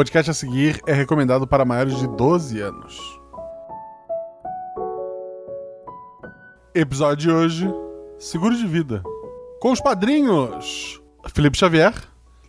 podcast a seguir é recomendado para maiores de 12 anos. Episódio de hoje: Seguro de Vida. Com os padrinhos Felipe Xavier,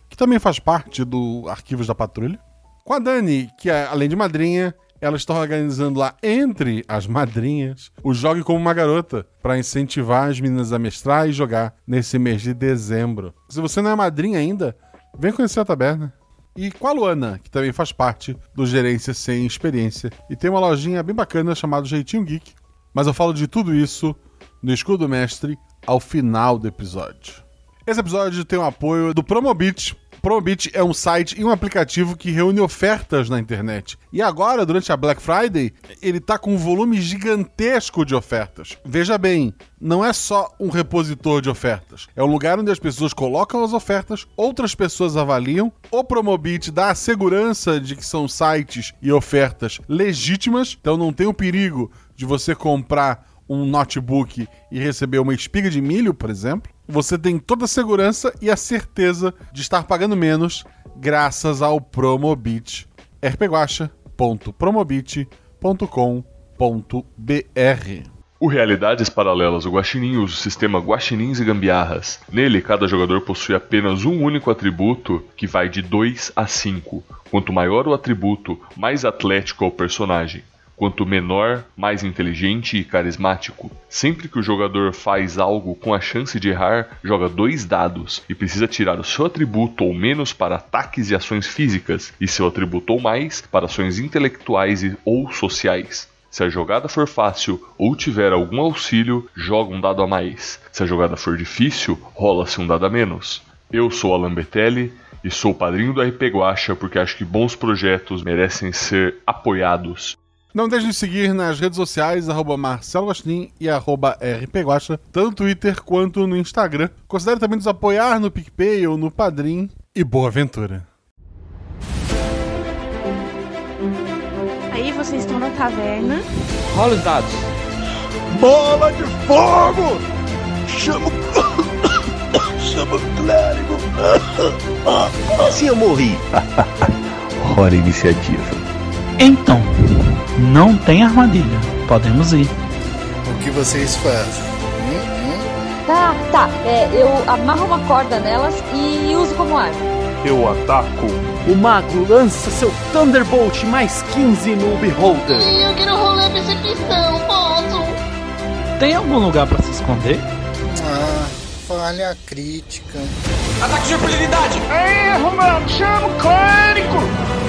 que também faz parte do Arquivos da Patrulha. Com a Dani, que é, além de madrinha, ela está organizando lá entre as madrinhas o Jogue como uma Garota para incentivar as meninas a mestrar e jogar nesse mês de dezembro. Se você não é madrinha ainda, vem conhecer a taberna. E com a Luana, que também faz parte do Gerência Sem Experiência e tem uma lojinha bem bacana chamada Jeitinho Geek. Mas eu falo de tudo isso no Escudo Mestre ao final do episódio. Esse episódio tem o apoio do Promobit, Promobit é um site e um aplicativo que reúne ofertas na internet. E agora, durante a Black Friday, ele tá com um volume gigantesco de ofertas. Veja bem, não é só um repositor de ofertas. É um lugar onde as pessoas colocam as ofertas, outras pessoas avaliam. O Promobit dá a segurança de que são sites e ofertas legítimas, então não tem o perigo de você comprar um notebook e receber uma espiga de milho, por exemplo você tem toda a segurança e a certeza de estar pagando menos graças ao Promobit. rpguacha.promobit.com.br o Realidades Paralelas, o Guaxinim usa o sistema Guaxinins e Gambiarras. Nele, cada jogador possui apenas um único atributo que vai de 2 a 5. Quanto maior o atributo, mais atlético é o personagem. Quanto menor, mais inteligente e carismático. Sempre que o jogador faz algo com a chance de errar, joga dois dados e precisa tirar o seu atributo ou menos para ataques e ações físicas, e seu atributo ou mais para ações intelectuais e ou sociais. Se a jogada for fácil ou tiver algum auxílio, joga um dado a mais. Se a jogada for difícil, rola-se um dado a menos. Eu sou Alan Betelli e sou padrinho do RP Guacha porque acho que bons projetos merecem ser apoiados. Não deixe de seguir nas redes sociais, arroba Marcelo Gostin e arroba RPGuacha, tanto no Twitter quanto no Instagram. Considere também nos apoiar no PicPay ou no Padrim. E boa aventura! Aí vocês estão na taverna. Rola os dados. Bola de fogo! Chama Chama o clérigo! Assim eu morri. Hora iniciativa. Então, não tem armadilha. Podemos ir. O que vocês fazem? Hum, hum? Tá, tá. É, eu amarro uma corda nelas e uso como arma. Eu ataco. O mago lança seu Thunderbolt mais 15 no Beholder. Eu quero rolar percepção, posso? Tem algum lugar para se esconder? Ah, falha crítica. Ataque de impunidade! Erro, mano! Chama o clérigo!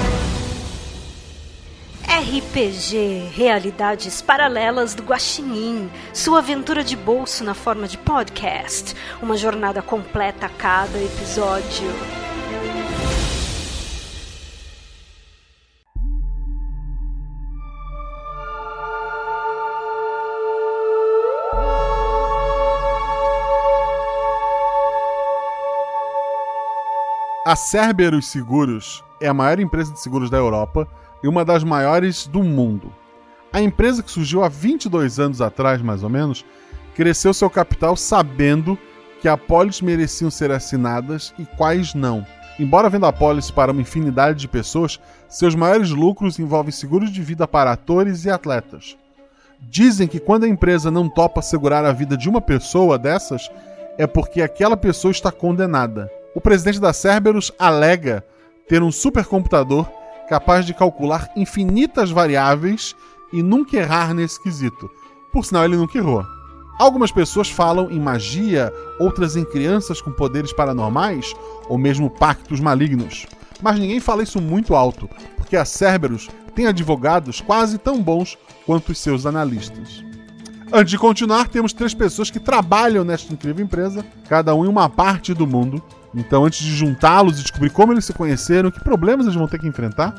RPG Realidades Paralelas do Guaxinim, sua aventura de bolso na forma de podcast, uma jornada completa a cada episódio. A Cerberus Seguros é a maior empresa de seguros da Europa e uma das maiores do mundo. A empresa que surgiu há 22 anos atrás, mais ou menos, cresceu seu capital sabendo que apólices mereciam ser assinadas e quais não. Embora venda apólices para uma infinidade de pessoas, seus maiores lucros envolvem seguros de vida para atores e atletas. Dizem que quando a empresa não topa segurar a vida de uma pessoa dessas, é porque aquela pessoa está condenada. O presidente da Cerberus alega ter um supercomputador capaz de calcular infinitas variáveis e nunca errar nesse quesito. Por sinal, ele nunca errou. Algumas pessoas falam em magia, outras em crianças com poderes paranormais ou mesmo pactos malignos. Mas ninguém fala isso muito alto, porque a Cerberus tem advogados quase tão bons quanto os seus analistas. Antes de continuar, temos três pessoas que trabalham nesta incrível empresa, cada um em uma parte do mundo, então, antes de juntá-los e descobrir como eles se conheceram, que problemas eles vão ter que enfrentar,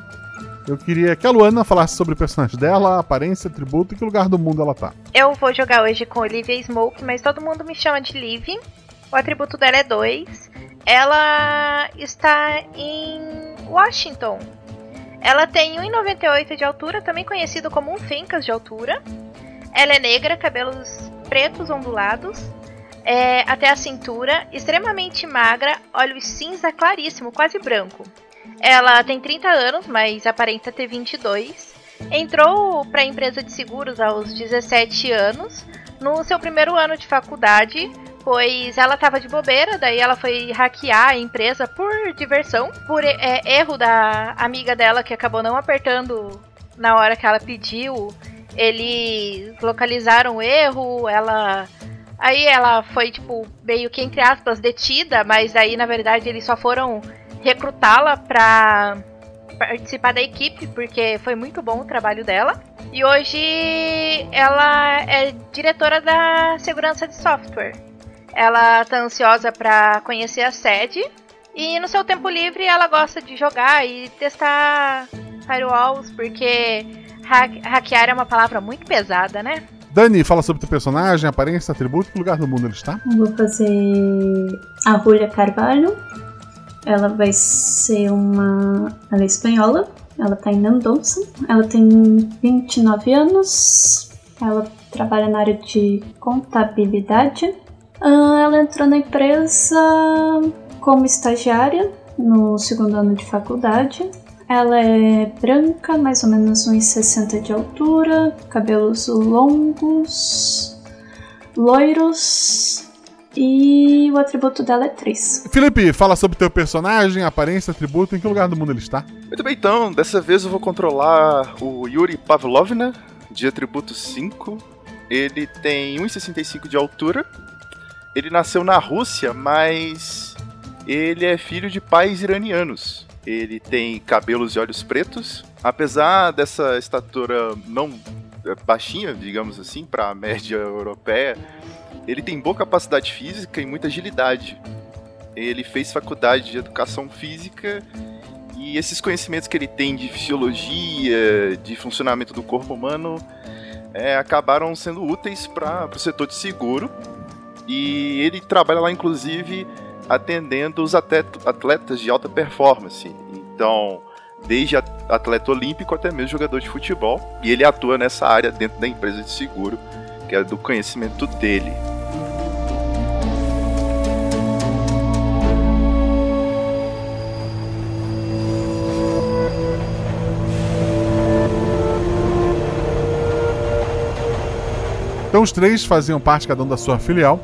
eu queria que a Luana falasse sobre o personagem dela, aparência, atributo e que lugar do mundo ela tá. Eu vou jogar hoje com Olivia Smoke, mas todo mundo me chama de Liv. O atributo dela é 2. Ela está em Washington. Ela tem 1,98 de altura, também conhecido como um fincas de altura. Ela é negra, cabelos pretos ondulados, é, até a cintura, extremamente magra, olhos cinza claríssimo, quase branco. Ela tem 30 anos, mas aparenta ter 22. Entrou para a empresa de seguros aos 17 anos, no seu primeiro ano de faculdade, pois ela estava de bobeira, daí ela foi hackear a empresa por diversão, por é, erro da amiga dela que acabou não apertando na hora que ela pediu. Eles localizaram o erro, ela Aí ela foi, tipo, meio que entre aspas, detida, mas aí na verdade eles só foram recrutá-la pra participar da equipe, porque foi muito bom o trabalho dela. E hoje ela é diretora da segurança de software. Ela tá ansiosa para conhecer a sede e no seu tempo livre ela gosta de jogar e testar firewalls, porque hackear é uma palavra muito pesada, né? Dani, fala sobre teu personagem, aparência, atributo, que lugar do mundo ele está? vou fazer a Julia Carvalho. Ela vai ser uma. Ela é espanhola. Ela tá em Mendonça. Ela tem 29 anos. Ela trabalha na área de contabilidade. Ah, ela entrou na empresa como estagiária no segundo ano de faculdade. Ela é branca, mais ou menos uns 60 de altura, cabelos longos, loiros e o atributo dela é 3. Felipe, fala sobre teu personagem, aparência, atributo, em que lugar do mundo ele está? Muito bem, então, dessa vez eu vou controlar o Yuri Pavlovna, de atributo 5. Ele tem 1,65 de altura. Ele nasceu na Rússia, mas ele é filho de pais iranianos. Ele tem cabelos e olhos pretos. Apesar dessa estatura não é, baixinha, digamos assim, para a média europeia, ele tem boa capacidade física e muita agilidade. Ele fez faculdade de educação física e esses conhecimentos que ele tem de fisiologia, de funcionamento do corpo humano, é, acabaram sendo úteis para o setor de seguro. E ele trabalha lá, inclusive, atendendo os atletas de alta performance. Então, desde atleta olímpico até mesmo jogador de futebol. E ele atua nessa área dentro da empresa de seguro, que é do conhecimento dele. Então os três faziam parte cada um da sua filial,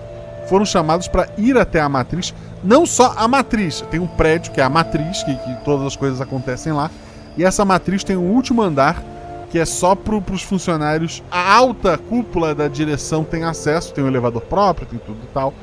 foram chamados para ir até a matriz não só a matriz, tem um prédio que é a matriz, que, que todas as coisas acontecem lá. E essa matriz tem um último andar que é só para os funcionários. A alta cúpula da direção tem acesso, tem um elevador próprio, tem tudo e tal.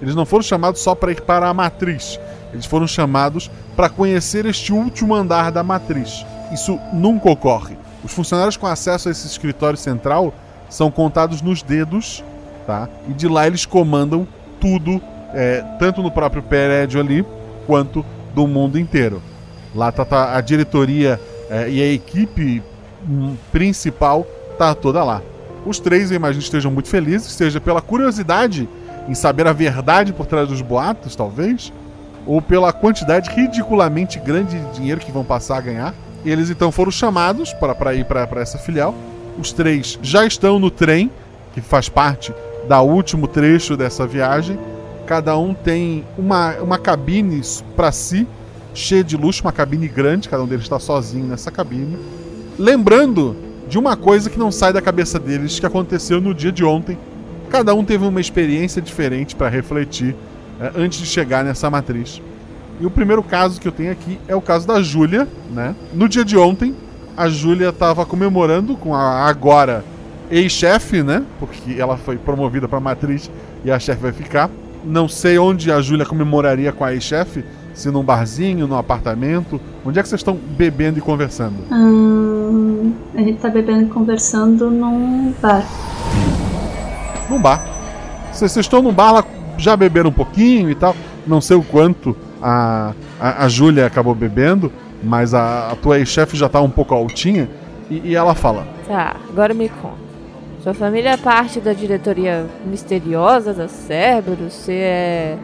Eles não foram chamados só para ir para a matriz, eles foram chamados para conhecer este último andar da matriz. Isso nunca ocorre. Os funcionários com acesso a esse escritório central são contados nos dedos, tá? E de lá eles comandam tudo é, tanto no próprio prédio ali, quanto do mundo inteiro. Lá tá, tá a diretoria é, e a equipe hum, principal tá toda lá. Os três, eu imagino, estejam muito felizes, seja pela curiosidade em saber a verdade por trás dos boatos, talvez, ou pela quantidade ridiculamente grande de dinheiro que vão passar a ganhar. Eles então foram chamados para ir para essa filial. Os três já estão no trem, que faz parte da último trecho dessa viagem Cada um tem uma, uma cabine para si, cheia de luxo, uma cabine grande, cada um deles está sozinho nessa cabine. Lembrando de uma coisa que não sai da cabeça deles que aconteceu no dia de ontem. Cada um teve uma experiência diferente para refletir é, antes de chegar nessa matriz. E o primeiro caso que eu tenho aqui é o caso da Júlia, né? No dia de ontem, a Júlia estava comemorando com a agora ex-chefe, né? Porque ela foi promovida para matriz e a chefe vai ficar. Não sei onde a Júlia comemoraria com a ex-chefe. Se num barzinho, num apartamento. Onde é que vocês estão bebendo e conversando? Hum, a gente tá bebendo e conversando num bar. Num bar. Vocês estão num bar, já beberam um pouquinho e tal. Não sei o quanto a, a, a Júlia acabou bebendo, mas a, a tua ex-chefe já tá um pouco altinha. E, e ela fala: Tá, agora me conta. Sua família é parte da diretoria misteriosa da Cerberus? Você é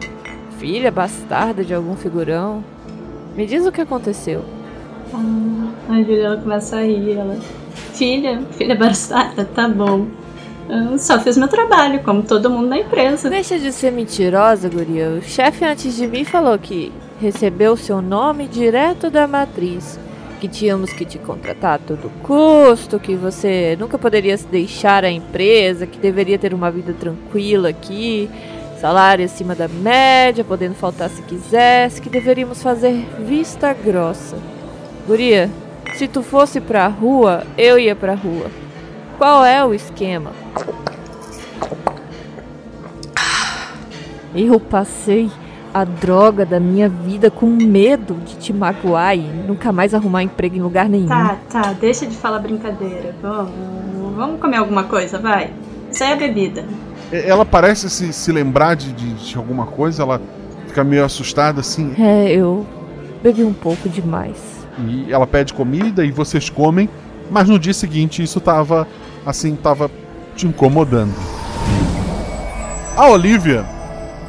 filha bastarda de algum figurão? Me diz o que aconteceu. Ah, a Juliana começa a rir. Ela, filha, filha bastarda, tá bom. Eu só fiz meu trabalho, como todo mundo na empresa. Deixa de ser mentirosa, guria. O chefe antes de mim falou que recebeu seu nome direto da matriz. Que tínhamos que te contratar a todo custo, que você nunca poderia deixar a empresa, que deveria ter uma vida tranquila aqui, salário acima da média, podendo faltar se quisesse, que deveríamos fazer vista grossa. Guria, se tu fosse pra rua, eu ia pra rua. Qual é o esquema? Eu passei a droga da minha vida com medo de te magoar e nunca mais arrumar emprego em lugar nenhum. Tá, tá, deixa de falar brincadeira. Vamos, vamos comer alguma coisa, vai. Isso aí é bebida. Ela parece se, se lembrar de, de, de alguma coisa, ela fica meio assustada assim. É, eu bebi um pouco demais. E ela pede comida e vocês comem, mas no dia seguinte isso tava assim, tava te incomodando. A Olivia,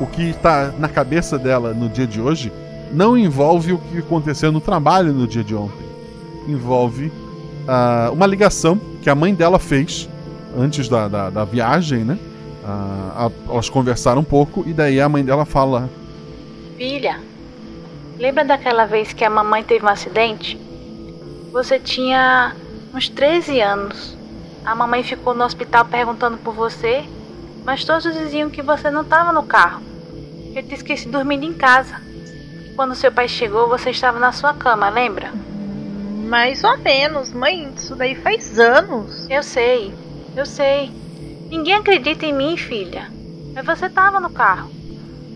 o que está na cabeça dela no dia de hoje, não envolve o que aconteceu no trabalho no dia de ontem. Envolve uh, uma ligação que a mãe dela fez antes da, da, da viagem, né? Uh, elas conversaram um pouco e daí a mãe dela fala: Filha, lembra daquela vez que a mamãe teve um acidente? Você tinha uns 13 anos. A mamãe ficou no hospital perguntando por você, mas todos diziam que você não estava no carro. Eu te esqueci dormindo em casa. Quando seu pai chegou, você estava na sua cama, lembra? Mais ou menos, mãe. Isso daí faz anos. Eu sei, eu sei. Ninguém acredita em mim, filha. Mas você estava no carro.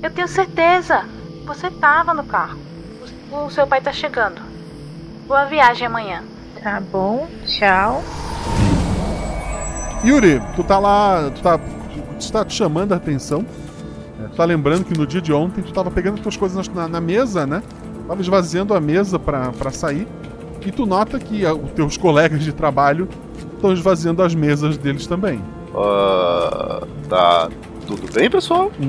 Eu tenho certeza. Você estava no carro. O, o seu pai está chegando. Boa viagem amanhã. Tá bom, tchau. Yuri, tu tá lá, tu tá, tu tá te chamando a atenção. É, tu tá lembrando que no dia de ontem tu tava pegando as tuas coisas na, na mesa, né? Tava esvaziando a mesa pra, pra sair. E tu nota que os teus colegas de trabalho estão esvaziando as mesas deles também. Uh, tá tudo bem, pessoal? Um,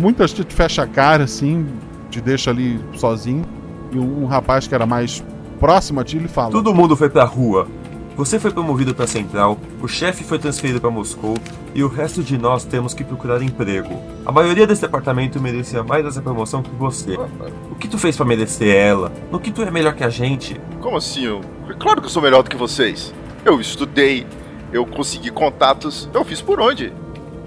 muitas te fecha a cara, assim, te deixa ali sozinho. E um, um rapaz que era mais próximo a ti, ele fala: Todo mundo foi pra rua. Você foi promovido para Central, o chefe foi transferido para Moscou e o resto de nós temos que procurar emprego. A maioria desse departamento merecia mais essa promoção que você. O que tu fez para merecer ela? No que tu é melhor que a gente? Como assim? Eu... Claro que eu sou melhor do que vocês. Eu estudei, eu consegui contatos, eu fiz por onde?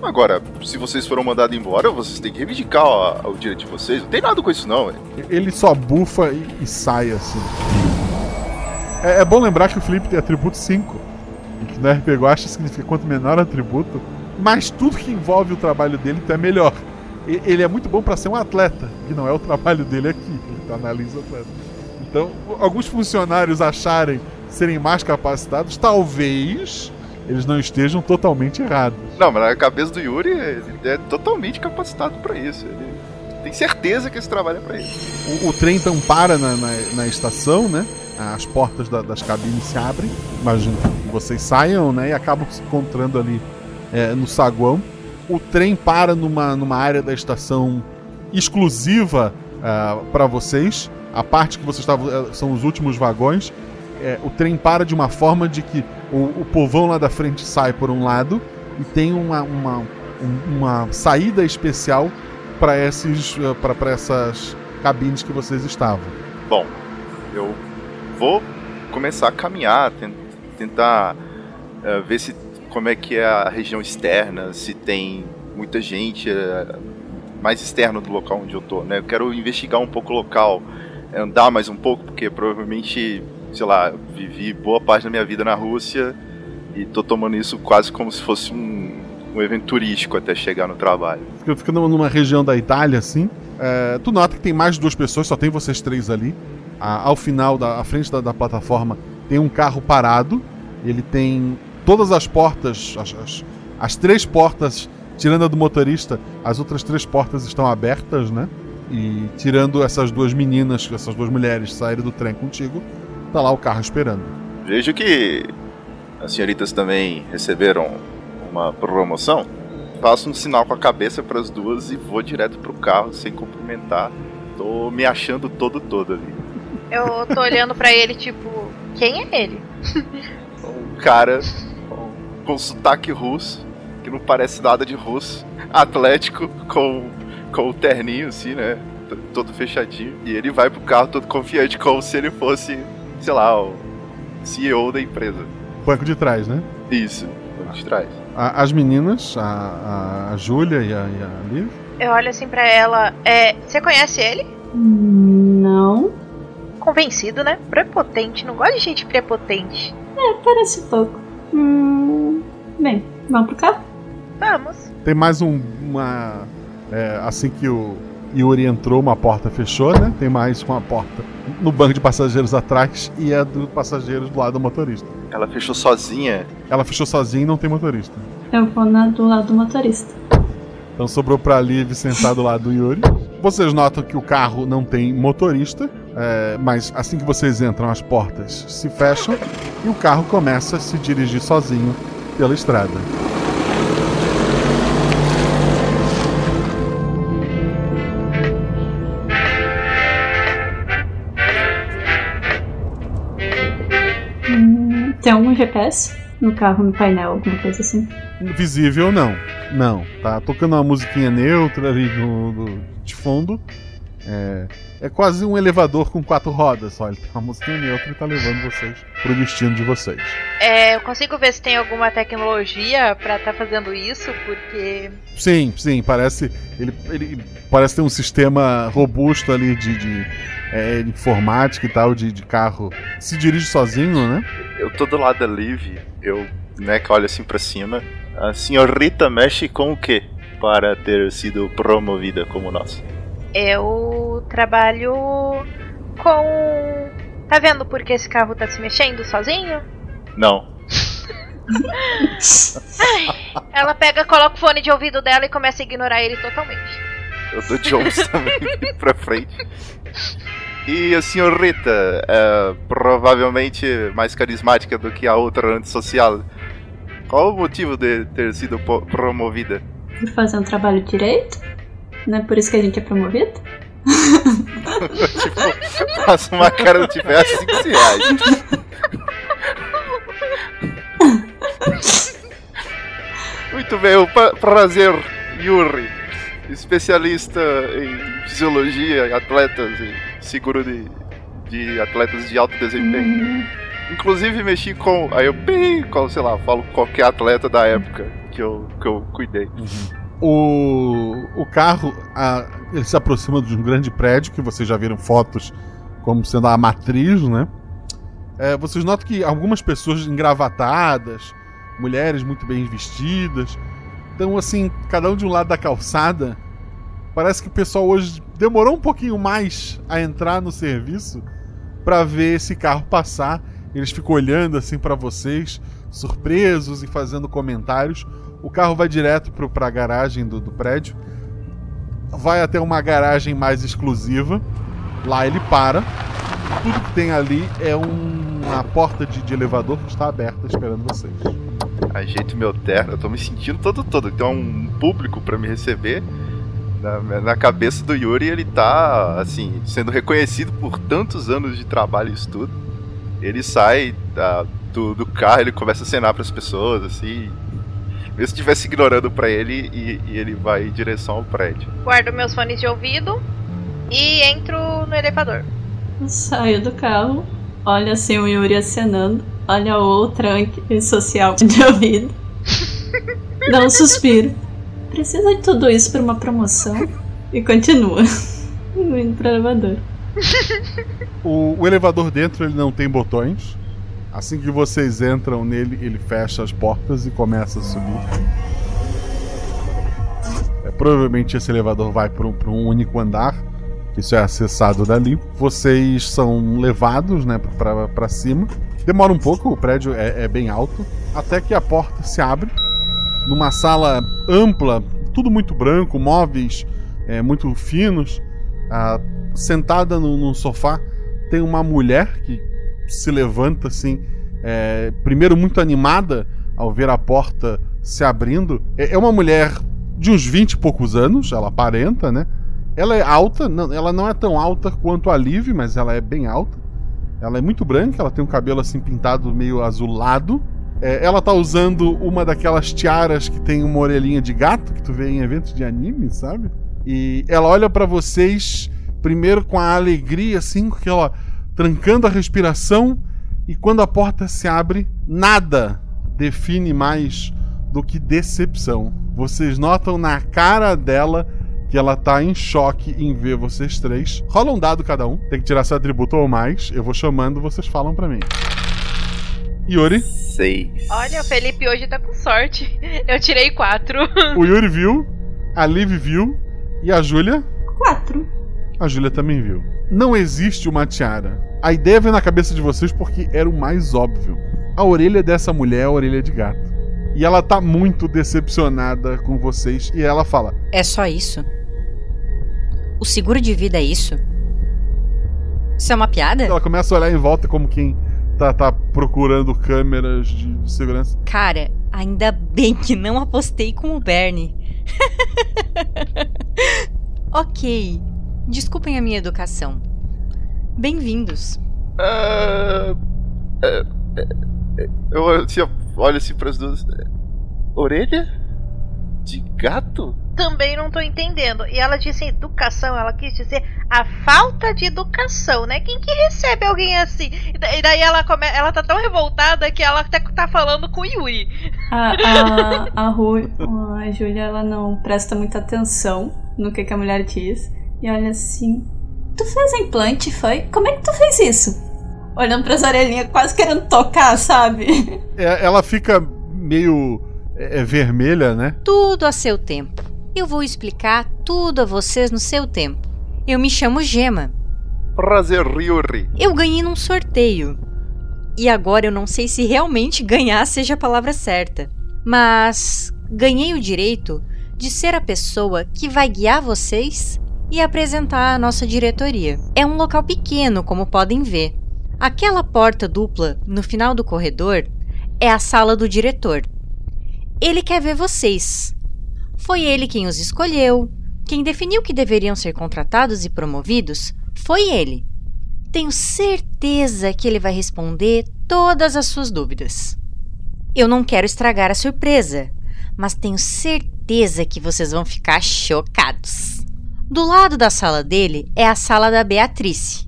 Agora, se vocês foram mandados embora, vocês têm que reivindicar o, o direito de vocês. Não tem nada com isso, não. Véio. Ele só bufa e, e sai assim. É, é, bom lembrar que o Felipe tem atributo 5. E que no RPG Guacha significa quanto menor o atributo, mais tudo que envolve o trabalho dele então é melhor. E, ele é muito bom para ser um atleta, que não é o trabalho dele aqui. Ele analisa o atleta. Então, alguns funcionários acharem serem mais capacitados, talvez eles não estejam totalmente errados. Não, mas na cabeça do Yuri, ele é totalmente capacitado para isso. Ele tem certeza que esse trabalho é pra ele. O, o trem então para na, na, na estação, né? As portas da, das cabines se abrem. Imagino que vocês saiam, né? E acabam se encontrando ali é, no saguão. O trem para numa, numa área da estação exclusiva uh, é, para vocês. A parte que vocês estavam é, são os últimos vagões. É, o trem para de uma forma de que o, o povão lá da frente sai por um lado e tem uma, uma, uma saída especial para para essas cabines que vocês estavam. Bom, eu vou começar a caminhar, tentar uh, ver se como é que é a região externa, se tem muita gente uh, mais externa do local onde eu tô, né? Eu quero investigar um pouco o local, andar mais um pouco, porque provavelmente, sei lá, vivi boa parte da minha vida na Rússia e tô tomando isso quase como se fosse um, um evento turístico até chegar no trabalho. Eu fico numa região da Itália, assim. É, tu nota que tem mais de duas pessoas, só tem vocês três ali a, ao final, da à frente da, da, plataforma, tem um carro parado. Ele tem todas as portas, as, as, as, três portas, tirando a do motorista, as outras três portas estão abertas, né? E tirando essas duas meninas, essas duas mulheres saírem do trem contigo, tá lá o carro esperando. Vejo que as senhoritas também receberam uma promoção. Faço um sinal com a cabeça para as duas e vou direto pro carro sem cumprimentar. Tô me achando todo todo ali. Eu tô olhando para ele, tipo, quem é ele? Um cara com sotaque russo, que não parece nada de russo, atlético, com, com o terninho, assim, né? todo fechadinho. E ele vai pro carro todo confiante, como se ele fosse, sei lá, o CEO da empresa. Banco de trás, né? Isso, banco de trás. As meninas, a, a, a Júlia e a, e a Liv. Eu olho assim pra ela. É, você conhece ele? Não. Convencido, né? Prepotente. Não gosto de gente prepotente. É, parece pouco. Hum, bem, vamos pro carro? Vamos. Tem mais um, uma. é, assim que o Yuri entrou, uma porta fechou, né? Tem mais uma porta no banco de passageiros atrás e a do passageiros do lado do motorista. Ela fechou sozinha. Ela fechou sozinha e não tem motorista. Eu vou na do lado do motorista. Então sobrou pra Liv sentar do lado do Yuri. Vocês notam que o carro não tem motorista, é, mas assim que vocês entram, as portas se fecham e o carro começa a se dirigir sozinho pela estrada. Hum, tem algum GPS no carro, no painel, alguma coisa assim? Visível, não. Não. Tá tocando uma musiquinha neutra ali no, no- de fundo. É, é quase um elevador com quatro rodas só. Ele tem uma musiquinha neutra e tá levando vocês pro destino de vocês. É, eu consigo ver se tem alguma tecnologia pra estar fazendo isso, porque. Sim, sim, parece. Ele, ele parece ter um sistema robusto ali de, de, é, informática e tal, de, de carro. Se dirige sozinho, né? Eu tô do lado da Liv, eu, né, que olho assim pra cima. A senhorita mexe com o quê para ter sido promovida como nós? Eu trabalho com. Tá vendo por que esse carro tá se mexendo sozinho? Não. Ai, ela pega, coloca o fone de ouvido dela e começa a ignorar ele totalmente. Eu dou Jones também pra frente. E a senhorita, é, provavelmente mais carismática do que a outra antissocial. Qual o motivo de ter sido promovida? Vou fazer um trabalho direito? Não é por isso que a gente é promovido? tipo, faço uma cara do tipo, é assim que se age. Muito bem, o pra- prazer, Yuri, especialista em fisiologia, atletas e seguro de, de atletas de alto desempenho. Inclusive mexi com. Aí eu com, sei lá, falo qualquer atleta da época que eu, que eu cuidei. O, o carro, a- ele se aproxima de um grande prédio, que vocês já viram fotos como sendo a matriz, né? É, vocês notam que algumas pessoas engravatadas, mulheres muito bem vestidas, então assim, cada um de um lado da calçada. Parece que o pessoal hoje demorou um pouquinho mais a entrar no serviço para ver esse carro passar. Eles ficam olhando assim para vocês, surpresos e fazendo comentários. O carro vai direto para a garagem do, do prédio. Vai até uma garagem mais exclusiva. Lá ele para. Tudo que tem ali é um- uma porta de, de elevador que está aberta esperando vocês. Ajeito meu terno, eu tô me sentindo todo todo. Tem um público pra me receber. Na, na cabeça do Yuri, ele tá, assim, sendo reconhecido por tantos anos de trabalho e estudo. Ele sai da- do, do carro, ele começa a acenar pras pessoas, assim. Mesmo se estivesse ignorando pra ele, e, e ele vai em direção ao prédio. Guardo meus fones de ouvido e entro no elevador. Eu saio do carro, olha assim o Yuri acenando, olha a outra social de ouvido, dá um suspiro. Precisa de tudo isso pra uma promoção? E continua. Indo pro elevador. O, o elevador dentro ele não tem botões. Assim que vocês entram nele, ele fecha as portas e começa a subir. É, provavelmente esse elevador vai para um, um único andar. Isso é acessado dali. Vocês são levados né, para cima. Demora um pouco, o prédio é, é bem alto. Até que a porta se abre. Numa sala ampla, tudo muito branco, móveis é, muito finos. Ah, sentada no, num sofá tem uma mulher que se levanta assim, é, primeiro muito animada ao ver a porta se abrindo. É, é uma mulher de uns 20 e poucos anos, ela aparenta, né? Ela é alta, não, ela não é tão alta quanto a Liv, mas ela é bem alta. Ela é muito branca, ela tem um cabelo assim pintado meio azulado. É, ela tá usando uma daquelas tiaras que tem uma orelhinha de gato que tu vê em eventos de anime, sabe? E ela olha pra vocês primeiro com a alegria, assim, com aquela. trancando a respiração, e quando a porta se abre, nada define mais do que decepção. Vocês notam na cara dela que ela tá em choque em ver vocês três. Rola um dado cada um, tem que tirar seu atributo ou mais. Eu vou chamando, vocês falam para mim. Yuri. Seis. Olha, o Felipe hoje tá com sorte. Eu tirei quatro. O Yuri viu, a Liv viu e a Júlia? Quatro. A Júlia também viu. Não existe uma tiara. A ideia veio na cabeça de vocês porque era o mais óbvio. A orelha dessa mulher é a orelha de gato. E ela tá muito decepcionada com vocês e ela fala: É só isso? O seguro de vida é isso? Isso é uma piada? Ela começa a olhar em volta como quem tá, tá procurando câmeras de, de segurança. Cara, ainda bem que não apostei com o Bernie. ok. Desculpem a minha educação. Bem-vindos. É, é, eu olho assim, olho assim pras duas. Orelha? De gato? Também não tô entendendo. E ela disse educação, ela quis dizer a falta de educação, né? Quem que recebe alguém assim? E daí ela, come... ela tá tão revoltada que ela até tá falando com o Yuri. A, a, a, Ru, a Júlia, ela não presta muita atenção no que, que a mulher diz. E olha assim: Tu fez implante, foi? Como é que tu fez isso? Olhando pras orelhinhas, quase querendo tocar, sabe? É, ela fica meio é, vermelha, né? Tudo a seu tempo. Eu vou explicar tudo a vocês no seu tempo. Eu me chamo Gema. Prazer, Ryuri. Eu ganhei num sorteio. E agora eu não sei se realmente ganhar seja a palavra certa. Mas ganhei o direito de ser a pessoa que vai guiar vocês e apresentar a nossa diretoria. É um local pequeno, como podem ver. Aquela porta dupla no final do corredor é a sala do diretor. Ele quer ver vocês. Foi ele quem os escolheu, quem definiu que deveriam ser contratados e promovidos foi ele. Tenho certeza que ele vai responder todas as suas dúvidas. Eu não quero estragar a surpresa, mas tenho certeza que vocês vão ficar chocados. Do lado da sala dele é a sala da Beatrice.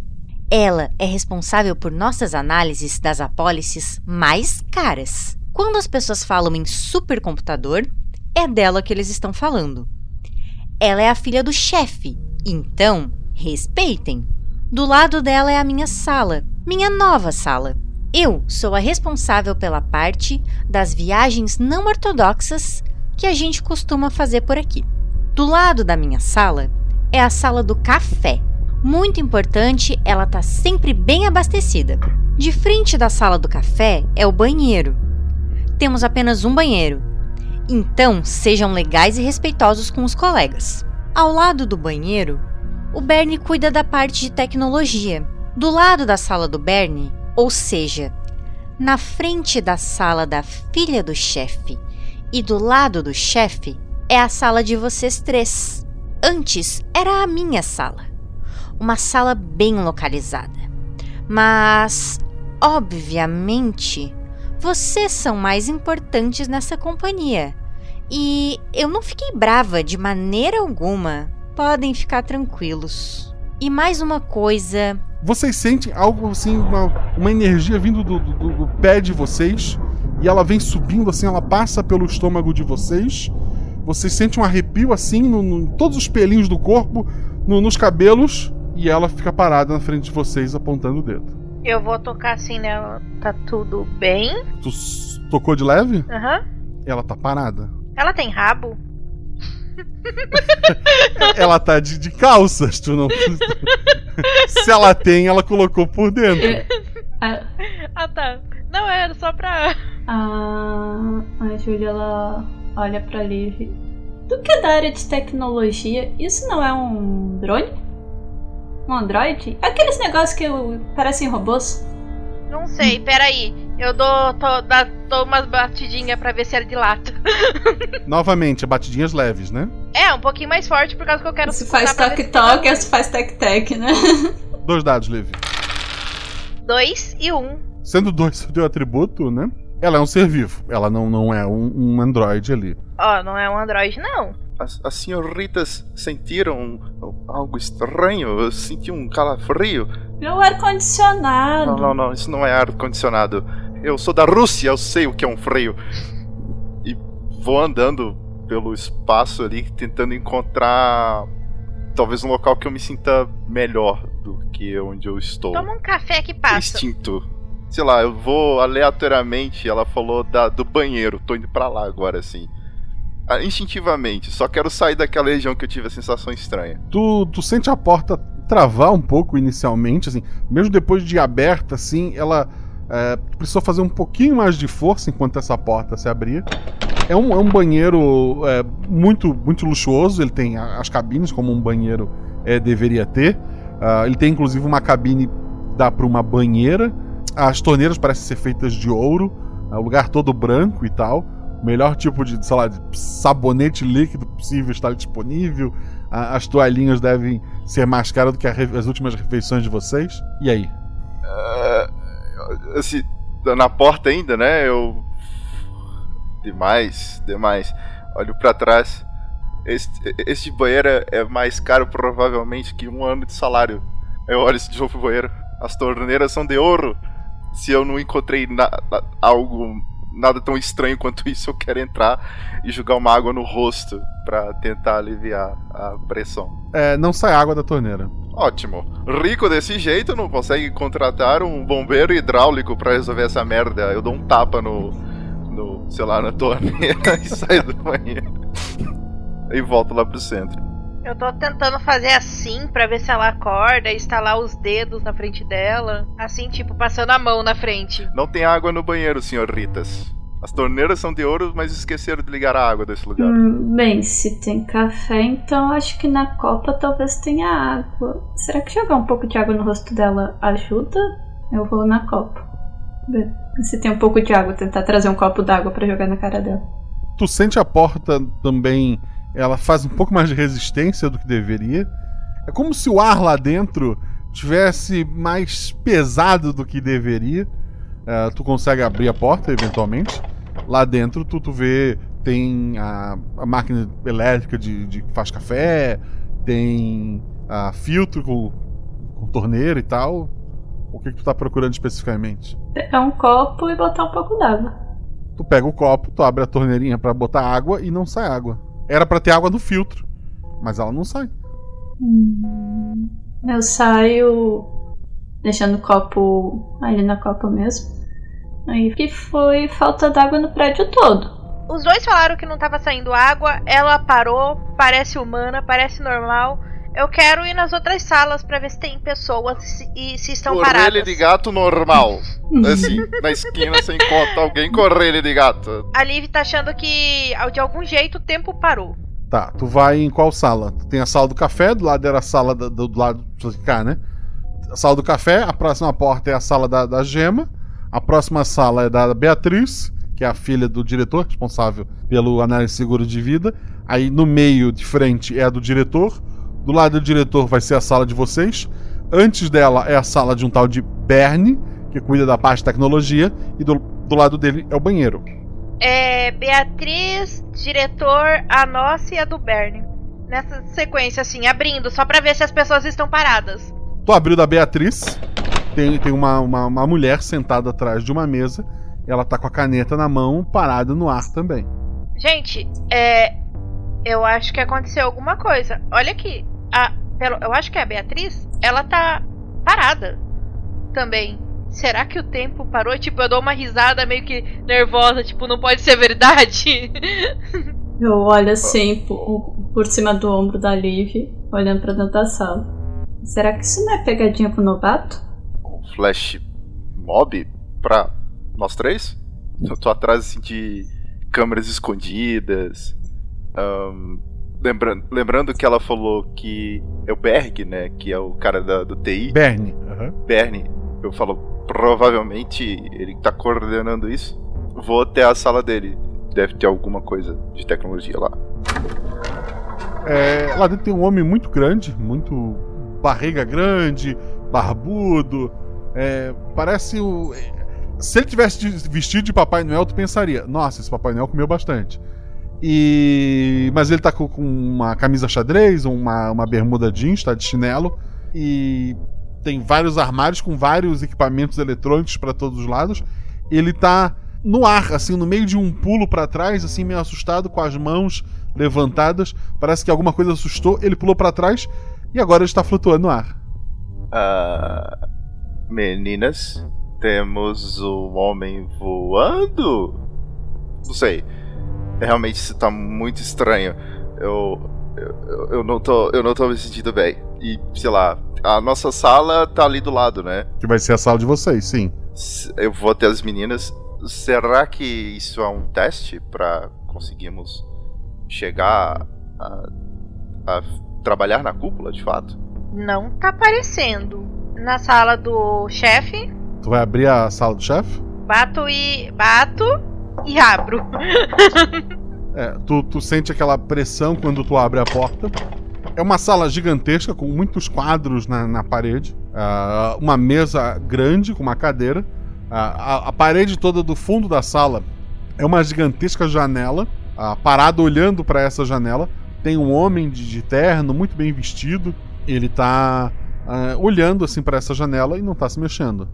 Ela é responsável por nossas análises das apólices mais caras. Quando as pessoas falam em supercomputador, é dela que eles estão falando. Ela é a filha do chefe, então respeitem. Do lado dela é a minha sala, minha nova sala. Eu sou a responsável pela parte das viagens não ortodoxas que a gente costuma fazer por aqui. Do lado da minha sala é a sala do café. Muito importante, ela tá sempre bem abastecida. De frente da sala do café é o banheiro. Temos apenas um banheiro, então, sejam legais e respeitosos com os colegas. Ao lado do banheiro, o Bernie cuida da parte de tecnologia. Do lado da sala do Bernie, ou seja, na frente da sala da filha do chefe e do lado do chefe, é a sala de vocês três. Antes era a minha sala. Uma sala bem localizada. Mas, obviamente, vocês são mais importantes nessa companhia. E eu não fiquei brava de maneira alguma. Podem ficar tranquilos. E mais uma coisa. Vocês sentem algo assim, uma, uma energia vindo do, do, do pé de vocês. E ela vem subindo assim, ela passa pelo estômago de vocês. Vocês sentem um arrepio assim, no, no todos os pelinhos do corpo, no, nos cabelos. E ela fica parada na frente de vocês, apontando o dedo. Eu vou tocar assim nela. Tá tudo bem? Tu tocou de leve? Aham. Uhum. Ela tá parada. Ela tem rabo? ela tá de, de calças, tu não. Se ela tem, ela colocou por dentro. É. Ah, tá. Não, era só pra. A, a Júlia, ela olha pra Liv. Tu que é da área de tecnologia, isso não é um drone? Um android? Aqueles negócios que parecem robôs? Não sei, peraí. Eu dou, tô, dá, dou umas batidinhas pra ver se era de lata. Novamente, batidinhas leves, né? É, um pouquinho mais forte por causa que eu quero Se faz toque-toque, esse faz tec-tec, né? Dois dados, Liv. Dois e um. Sendo dois o teu atributo, né? Ela é um ser vivo. Ela não, não é um, um androide ali. Ó, oh, não é um androide, não. As, as senhoritas sentiram algo estranho. Eu senti um calafrio. É o ar-condicionado. Não, não, não. Isso não é ar-condicionado. Eu sou da Rússia, eu sei o que é um frio. E vou andando pelo espaço ali, tentando encontrar talvez um local que eu me sinta melhor do que onde eu estou. Toma um café que passa. Instinto. Sei lá, eu vou aleatoriamente. Ela falou da, do banheiro. Tô indo pra lá agora, assim. Ah, instintivamente. Só quero sair daquela região que eu tive a sensação estranha. Tu, tu sente a porta travar um pouco inicialmente, assim. Mesmo depois de aberta, assim, ela. É, precisou fazer um pouquinho mais de força enquanto essa porta se abria. É um, é um banheiro é, muito, muito luxuoso. Ele tem as cabines como um banheiro é, deveria ter. Uh, ele tem inclusive uma cabine dá para uma banheira. As torneiras parecem ser feitas de ouro. Uh, o lugar todo branco e tal. O melhor tipo de, sei lá, de sabonete líquido possível está disponível. Uh, as toalhinhas devem ser mais caras do que as últimas refeições de vocês. E aí? assim, na porta ainda, né? Eu. Demais, demais. Olho para trás. Este, este banheiro é mais caro provavelmente que um ano de salário. Eu olho esse novo banheiro. As torneiras são de ouro. Se eu não encontrei na, na, algo nada tão estranho quanto isso, eu quero entrar e jogar uma água no rosto para tentar aliviar a pressão. É, não sai água da torneira. Ótimo. Rico desse jeito não consegue contratar um bombeiro hidráulico para resolver essa merda. Eu dou um tapa no, no sei lá, na torneira e saio do banheiro. e volto lá pro centro. Eu tô tentando fazer assim para ver se ela acorda e estalar os dedos na frente dela. Assim, tipo, passando a mão na frente. Não tem água no banheiro, senhoritas. As torneiras são de ouro, mas esqueceram de ligar a água desse lugar. Hum, bem, se tem café, então acho que na copa talvez tenha água. Será que jogar um pouco de água no rosto dela ajuda? Eu vou na copa. Se tem um pouco de água, tentar trazer um copo d'água para jogar na cara dela. Tu sente a porta também ela faz um pouco mais de resistência do que deveria. É como se o ar lá dentro tivesse mais pesado do que deveria. Uh, tu consegue abrir a porta eventualmente. Lá dentro tu, tu vê tem a, a máquina elétrica de, de que faz café, tem a filtro com, com torneira e tal. O que, que tu tá procurando especificamente? É um copo e botar um pouco d'água. Tu pega o copo, tu abre a torneirinha para botar água e não sai água. Era para ter água no filtro, mas ela não sai. Hum, eu saio deixando o copo ali na copa mesmo. Aí que foi falta d'água no prédio todo. Os dois falaram que não estava saindo água, ela parou, parece humana, parece normal. Eu quero ir nas outras salas para ver se tem pessoas e se estão correlha paradas. Correlha de gato normal. assim, na esquina você encontra alguém correlha de gato. A Liv tá achando que de algum jeito o tempo parou. Tá, tu vai em qual sala? Tu tem a sala do café, do lado era a sala do, do, do lado de cá, né? A sala do café, a próxima porta é a sala da, da Gema, a próxima sala é da Beatriz, que é a filha do diretor, responsável pelo análise seguro de vida. Aí no meio, de frente, é a do diretor. Do lado do diretor vai ser a sala de vocês. Antes dela é a sala de um tal de Bernie, que cuida da parte de tecnologia. E do, do lado dele é o banheiro. É Beatriz, diretor, a nossa e a do Bernie. Nessa sequência, assim, abrindo, só pra ver se as pessoas estão paradas. Tu abriu da Beatriz. Tem, tem uma, uma, uma mulher sentada atrás de uma mesa. Ela tá com a caneta na mão, parada no ar também. Gente, é. Eu acho que aconteceu alguma coisa. Olha aqui a, pelo, eu acho que é a Beatriz, ela tá parada também. Será que o tempo parou? Tipo, eu dou uma risada meio que nervosa, tipo, não pode ser verdade. Eu olho assim por, por cima do ombro da Liv, olhando pra dentro da sala. Será que isso não é pegadinha pro novato? Um flash mob pra nós três? Eu tô atrás assim, de câmeras escondidas, um, Lembrando, lembrando que ela falou que é o Berg, né? Que é o cara da, do TI. Bernie. Uhum. Bernie. Eu falo, provavelmente ele tá coordenando isso. Vou até a sala dele. Deve ter alguma coisa de tecnologia lá. É, lá dentro tem um homem muito grande, muito barriga grande, barbudo. É, parece o. Se ele tivesse vestido de Papai Noel, tu pensaria: nossa, esse Papai Noel comeu bastante. E. Mas ele tá com, uma camisa xadrez, uma, uma bermuda jeans, tá de chinelo. E tem vários armários com vários equipamentos eletrônicos para todos os lados. Ele tá no ar, assim, no meio de um pulo para trás, assim, meio assustado, com as mãos levantadas. Parece que alguma coisa assustou. Ele pulou para trás e agora ele está flutuando no ar. Ah, meninas, temos um homem voando? Não sei. Realmente isso tá muito estranho. Eu, eu, eu, não tô, eu não tô me sentindo bem. E, sei lá, a nossa sala tá ali do lado, né? Que vai ser a sala de vocês, sim. Eu vou até as meninas. Será que isso é um teste para conseguirmos chegar a, a trabalhar na cúpula, de fato? Não tá aparecendo. Na sala do chefe. Tu vai abrir a sala do chefe? Bato e. bato e abro. é, tu, tu sente aquela pressão quando tu abre a porta. É uma sala gigantesca com muitos quadros na, na parede. Uh, uma mesa grande com uma cadeira. Uh, a, a, parede toda do fundo da sala é uma gigantesca janela. Uh, parado olhando para essa janela, tem um homem de, de, terno, muito bem vestido. Ele tá olhando assim para essa janela e não tá se mexendo.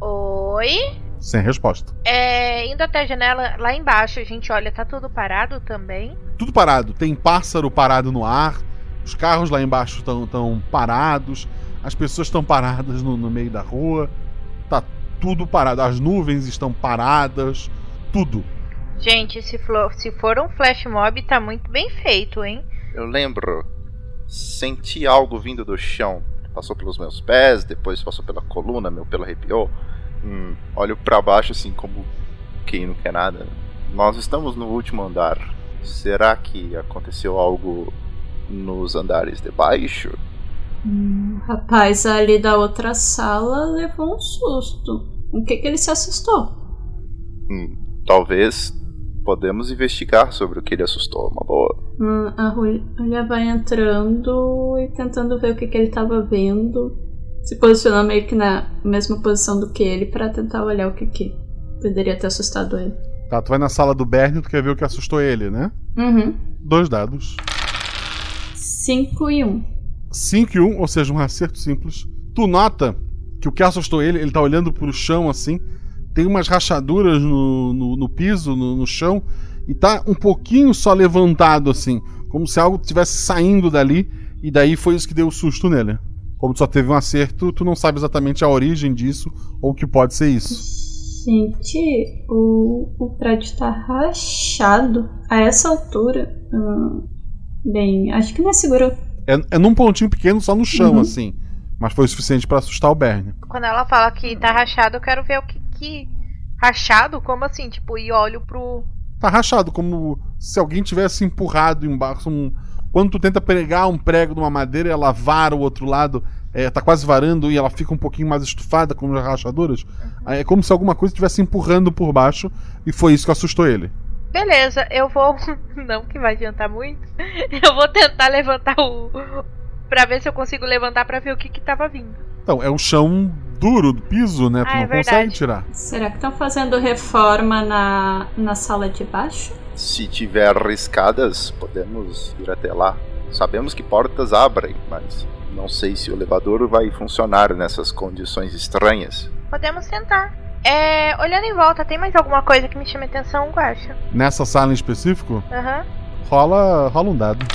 Oi? Sem resposta. É, indo até a janela lá embaixo, a gente olha, tá tudo parado também? Tudo parado. Tem pássaro parado no ar, os carros lá embaixo estão parados, as pessoas estão paradas no, no, meio da rua, tá tudo parado, as nuvens estão paradas, tudo. Gente, se for, se for um flash mob, tá muito bem feito, hein? Eu lembro. Senti algo vindo do chão. Passou pelos meus pés, depois passou pela coluna, meu pelo arrepiou. Hum, olho para baixo assim como quem não quer nada. Nós estamos no último andar. Será que aconteceu algo nos andares de baixo? Hum, rapaz ali da outra sala levou um susto. O que que ele se assustou? Hum, talvez podemos investigar sobre o que ele assustou, uma boa. Hum, a Julia vai entrando e tentando ver o que, que ele estava vendo. Se posicionando meio que na mesma posição do que ele para tentar olhar o que, que poderia ter assustado ele. Tá, tu vai na sala do Bernie, tu quer ver o que assustou ele, né? Uhum. Dois dados. 5 e 1. Um. 5 e 1, um, ou seja, um acerto simples. Tu nota que o que assustou ele, ele tá olhando pro chão assim, tem umas rachaduras no, no, no piso, no, no, chão, e tá um pouquinho só levantado assim, como se algo estivesse saindo dali, e daí foi isso que deu o susto nele. Como tu só teve um acerto, tu não sabe exatamente a origem disso, ou o que pode ser isso. Gente, o, o prédio tá rachado a essa altura. Hum, Bem, acho que não é seguro. É, é num pontinho pequeno, só no chão, uhum. assim. Mas foi o suficiente para assustar o Bernie. Quando ela fala que tá rachado, eu quero ver o que. que... Rachado? Como assim? Tipo, e olho pro. Tá rachado, como se alguém tivesse empurrado embaixo. Um... Quando tu tenta pregar um prego numa madeira e ela vara o outro lado, é, tá quase varando e ela fica um pouquinho mais estufada, como as rachaduras. Uhum. É como se alguma coisa estivesse empurrando por baixo e foi isso que assustou ele. Beleza, eu vou. Não que vai adiantar muito. Eu vou tentar levantar o. Pra ver se eu consigo levantar pra ver o que que tava vindo. Então, é o chão duro do piso, né? Tu ah, não é consegue tirar. Será que estão fazendo reforma na, na sala de baixo? Se tiver escadas, podemos ir até lá. Sabemos que portas abrem, mas não sei se o elevador vai funcionar nessas condições estranhas. Podemos tentar. É, olhando em volta, tem mais alguma coisa que me chame atenção, Guacha? Nessa sala em específico? Aham. Uhum. Rola, rola um dado.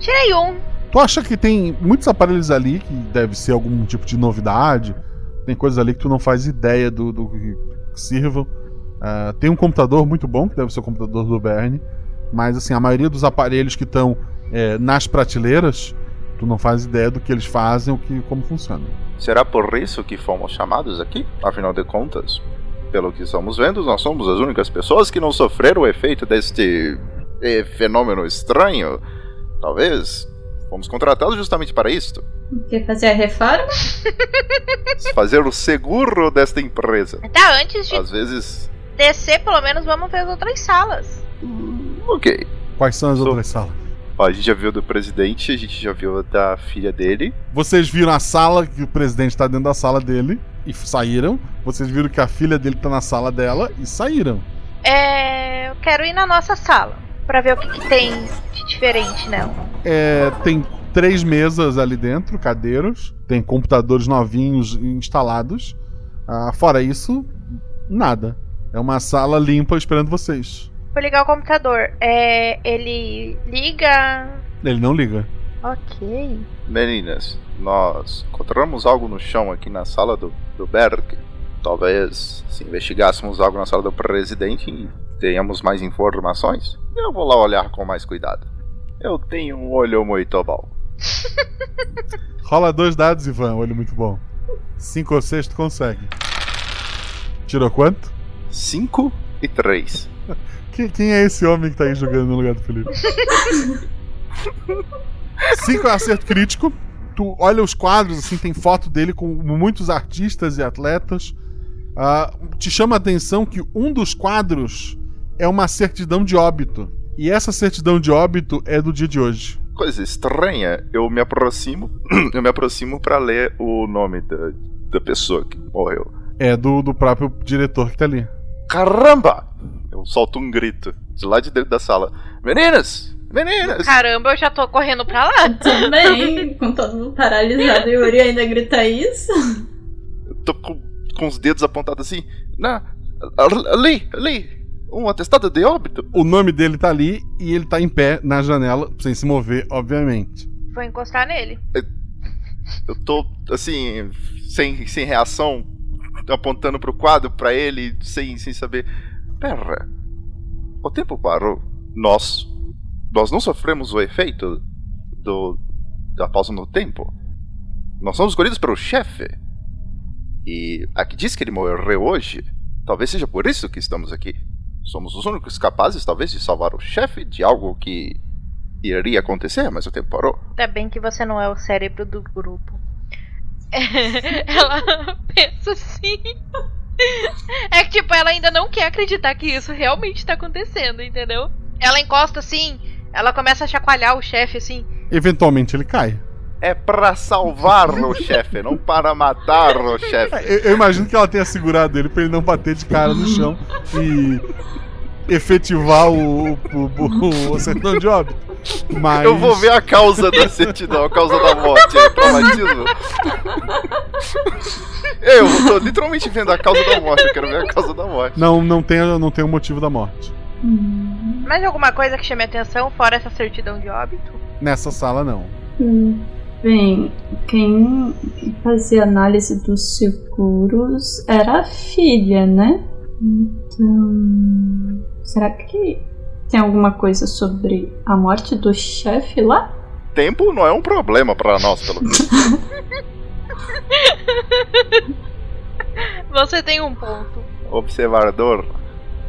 Tirei um. Tu acha que tem muitos aparelhos ali que deve ser algum tipo de novidade? Tem coisas ali que tu não faz ideia do, do que sirvam. Uh, tem um computador muito bom, que deve ser o computador do Bernie. Mas assim, a maioria dos aparelhos que estão é, nas prateleiras, tu não faz ideia do que eles fazem ou que, como funciona. Será por isso que fomos chamados aqui? Afinal de contas, pelo que estamos vendo, nós somos as únicas pessoas que não sofreram o efeito deste eh, fenômeno estranho. Talvez fomos contratados justamente para isto. Quer fazer a reforma? fazer o seguro desta empresa. Tá, antes de Às vezes... descer, pelo menos vamos ver as outras salas. Hum, ok. Quais são as so... outras salas? Ó, a gente já viu do presidente, a gente já viu da filha dele. Vocês viram a sala que o presidente tá dentro da sala dele e saíram. Vocês viram que a filha dele tá na sala dela e saíram. É. Eu quero ir na nossa sala. Pra ver o que, que tem de diferente nela. É, tem três mesas ali dentro, cadeiras. Tem computadores novinhos instalados. Ah, fora isso, nada. É uma sala limpa esperando vocês. Vou ligar o computador. É, ele liga. Ele não liga. Ok. Meninas, nós encontramos algo no chão aqui na sala do, do Berg. Talvez se investigássemos algo na sala do presidente tenhamos mais informações. Eu vou lá olhar com mais cuidado. Eu tenho um olho muito bom. Rola dois dados, Ivan. Olho muito bom. Cinco ou seis, tu consegue. Tirou quanto? Cinco e três. Quem, quem é esse homem que tá aí jogando no lugar do Felipe? Cinco é acerto crítico. Tu olha os quadros, assim, tem foto dele com muitos artistas e atletas. Uh, te chama a atenção que um dos quadros é uma certidão de óbito. E essa certidão de óbito é do dia de hoje. Coisa estranha, eu me aproximo, eu me aproximo para ler o nome da, da pessoa que morreu. É do, do próprio diretor que tá ali. Caramba! Eu solto um grito de lá de dentro da sala. Meninas! Meninas! Caramba, eu já tô correndo pra lá. Também, com todo mundo paralisado. E o Yuri ainda grita isso. Eu tô com, com os dedos apontados assim. Na, ali, ali, um atestado de óbito. O nome dele tá ali e ele tá em pé na janela, sem se mover, obviamente. Vou encostar nele. Eu tô, assim, sem, sem reação, apontando pro quadro, pra ele, sem, sem saber. Pera, o tempo parou. Nós. Nós não sofremos o efeito do. da pausa no tempo. Nós somos escolhidos pelo chefe. E aqui diz que ele morreu hoje. Talvez seja por isso que estamos aqui. Somos os únicos capazes, talvez, de salvar o chefe de algo que iria acontecer, mas o tempo parou. Ainda bem que você não é o cérebro do grupo. ela pensa assim. É que, tipo, ela ainda não quer acreditar que isso realmente tá acontecendo, entendeu? Ela encosta assim, ela começa a chacoalhar o chefe assim. Eventualmente ele cai. É para salvar o chefe, não para matar o chefe. Eu, eu, imagino que ela tenha segurado ele pra ele não bater de cara no chão e efetivar o, o, o, o certidão de óbito. Mas... Eu vou ver a causa da certidão, a causa da morte. É traumatismo? Eu tô literalmente vendo a causa da morte, eu quero ver a causa da morte. Não, não tem, não tem o motivo da morte. Mais alguma coisa que chame a atenção fora essa certidão de óbito? Nessa sala, não. Hum. Bem, quem fazia análise dos seguros era a filha, né? Então. Será que tem alguma coisa sobre a morte do chefe lá? Tempo não é um problema para nós, pelo menos. Você tem um ponto. Observador.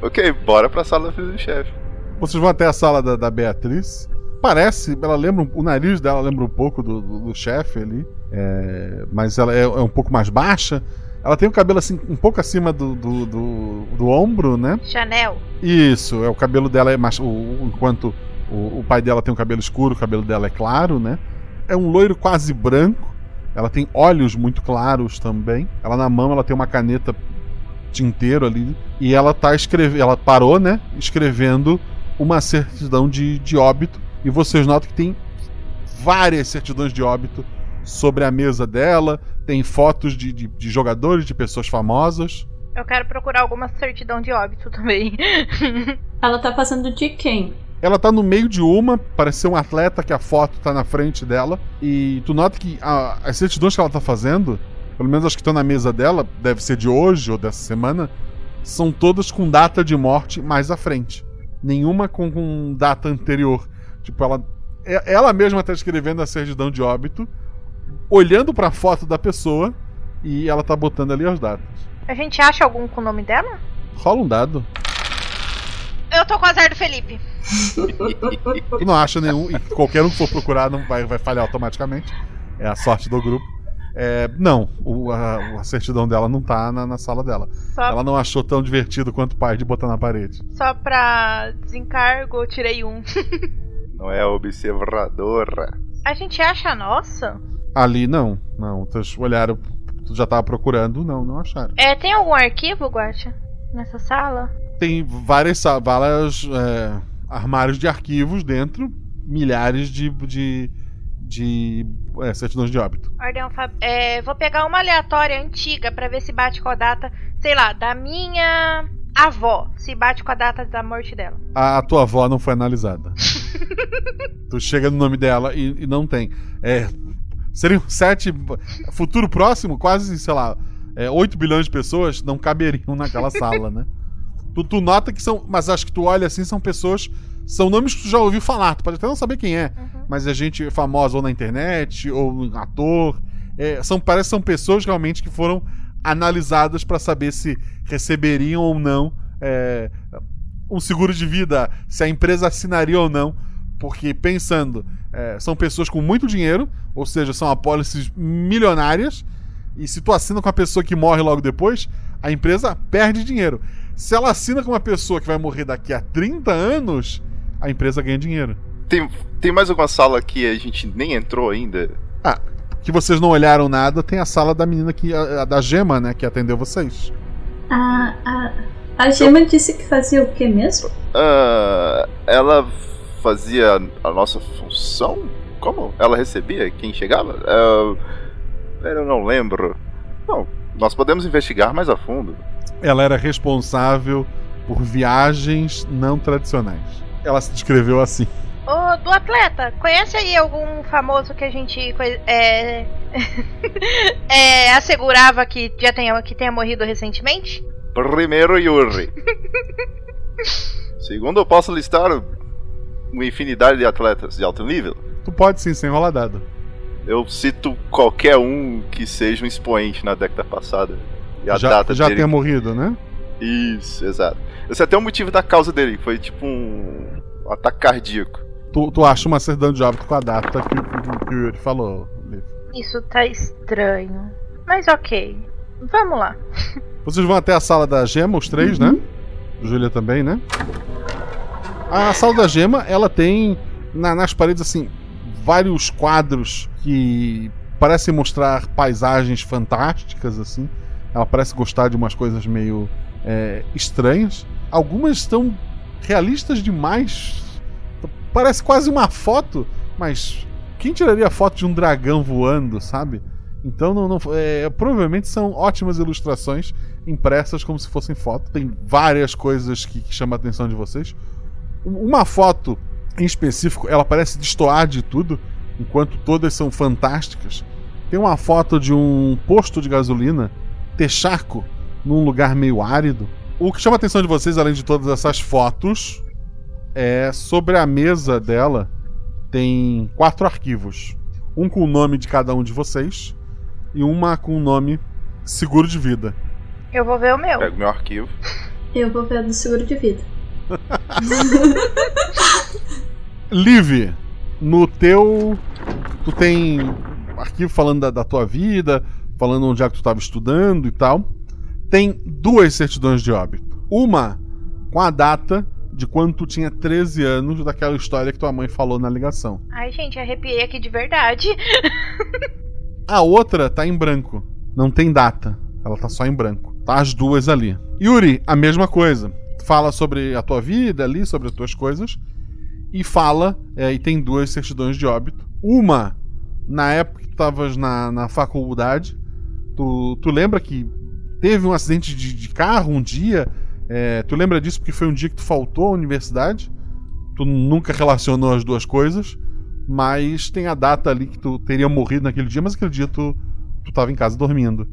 Ok, bora pra sala do chefe. Vocês vão até a sala da, da Beatriz. Parece, ela lembra, o nariz dela lembra um pouco do, do, do chefe ali, é, mas ela é, é, um pouco mais baixa. Ela tem o cabelo assim, um pouco acima do, do, do, do ombro, né? Chanel. Isso, é o cabelo dela é mais. O, enquanto o, o pai dela tem um cabelo escuro, o cabelo dela é claro, né? É um loiro quase branco. Ela tem olhos muito claros também. Ela na mão ela tem uma caneta tinteiro ali. E ela tá escrevendo. Ela parou, né? Escrevendo uma certidão de, de óbito e vocês notam que tem várias certidões de óbito sobre a mesa dela. Tem fotos de, de, de jogadores, de pessoas famosas. Eu quero procurar alguma certidão de óbito também. Ela tá passando de quem? Ela tá no meio de uma, parece ser um atleta que a foto tá na frente dela. E tu nota que a, as certidões que ela tá fazendo, pelo menos as que estão na mesa dela, deve ser de hoje ou dessa semana, são todas com data de morte mais à frente. Nenhuma com, com data anterior. Tipo, ela, é, ela mesma tá escrevendo a certidão de óbito, olhando para a foto da pessoa e ela tá botando ali as datas. A gente acha algum com o nome dela? Rola um dado. Eu tô com o azar do Felipe. tu não acha nenhum, e qualquer um que for procurar não vai, vai falhar automaticamente. É a sorte do grupo. É, não, o, a, a, certidão dela não tá na, na sala dela. Só... Ela não achou tão divertido quanto o pai de botar na parede. Só pra desencargo, eu tirei um. Não é observadora. A gente acha a nossa? Ali não, não. Olharam, tu já tava procurando, não, não acharam. É, tem algum arquivo, Guacha? Nessa sala? Tem várias salas. É, armários de arquivos dentro, milhares de, de, de é, certidões de óbito. Ordem é, vou pegar uma aleatória antiga para ver se bate com a data, sei lá, da minha avó, se bate com a data da morte dela. A, a tua avó não foi analisada. tu chega no nome dela e, e não tem. É, seriam sete. Futuro próximo, quase, sei lá, é, 8 bilhões de pessoas não caberiam naquela sala, né? Tu, tu, nota que são. Mas acho que tu olha assim, são pessoas. São nomes que tu já ouviu falar. Tu pode até não saber quem é. Uhum. Mas é gente famosa ou na internet, ou ator. É, são, parece que são pessoas realmente que foram analisadas para saber se receberiam ou não é, um seguro de vida, se a empresa assinaria ou não. Porque pensando, é, são pessoas com muito dinheiro, ou seja, são apólices milionárias. E se tu assina com a pessoa que morre logo depois, a empresa perde dinheiro. Se ela assina com uma pessoa que vai morrer daqui a 30 anos, a empresa ganha dinheiro. Tem, tem mais alguma sala que a gente nem entrou ainda? Ah, que vocês não olharam nada, tem a sala da menina que. A, a da Gema, né? Que atendeu vocês. A, a, a Gema Eu... disse que fazia o que mesmo? Uh, ela fazia a nossa função? Como? Ela recebia quem chegava? Uh, eu não lembro. Bom, nós podemos investigar mais a fundo. Ela era responsável por viagens não tradicionais. Ela se descreveu assim. Ô, do atleta, conhece aí algum famoso que a gente é, é, assegurava que já tenha, que tenha morrido recentemente? Primeiro Yuri. Segundo, eu posso listar uma infinidade de atletas de alto nível. Tu pode sim, sem rolar dado. Eu cito qualquer um que seja um expoente na década passada. E a já data já dele... tenha morrido, né? Isso, exato. Eu sei até o motivo da causa dele, foi tipo um, um ataque cardíaco tu, tu acha uma certidão de óbito com a data que, que, que o Yuri falou. Isso tá estranho. Mas ok. Vamos lá. Vocês vão até a sala da gema, os três, né? uhum. né? Júlia também, né? A sala da gema, ela tem na, nas paredes, assim, vários quadros que parecem mostrar paisagens fantásticas, assim. Ela parece gostar de umas coisas meio é, estranhas. Algumas estão realistas demais Parece quase uma foto, mas quem tiraria foto de um dragão voando, sabe? Então não, não é, provavelmente são ótimas ilustrações impressas como se fossem foto. Tem várias coisas que, que chamam a atenção de vocês. Uma foto em específico, ela parece destoar de tudo, enquanto todas são fantásticas. Tem uma foto de um posto de gasolina ter charco num lugar meio árido. O que chama a atenção de vocês, além de todas essas fotos, é, sobre a mesa dela tem quatro arquivos. Um com o nome de cada um de vocês e uma com o nome seguro de vida. Eu vou ver o meu. Pego meu arquivo. Eu vou ver o do seguro de vida. Liv, no teu. Tu tem arquivo falando da, da tua vida, falando onde é que tu estava estudando e tal. Tem duas certidões de óbito. Uma com a data de quando tu tinha 13 anos daquela história que tua mãe falou na ligação. Ai, gente, arrepiei aqui de verdade. a outra tá em branco. Não tem data. Ela tá só em branco. Tá as duas ali. Yuri, a mesma coisa. Fala sobre a tua vida ali, sobre as tuas coisas. E fala, é, e tem duas certidões de óbito. Uma, na época que tu estavas na, na faculdade, tu, tu lembra que teve um acidente de, de carro um dia é, tu lembra disso porque foi um dia que tu faltou à universidade? Tu nunca relacionou as duas coisas, mas tem a data ali que tu teria morrido naquele dia, mas aquele dia tu, tu tava em casa dormindo.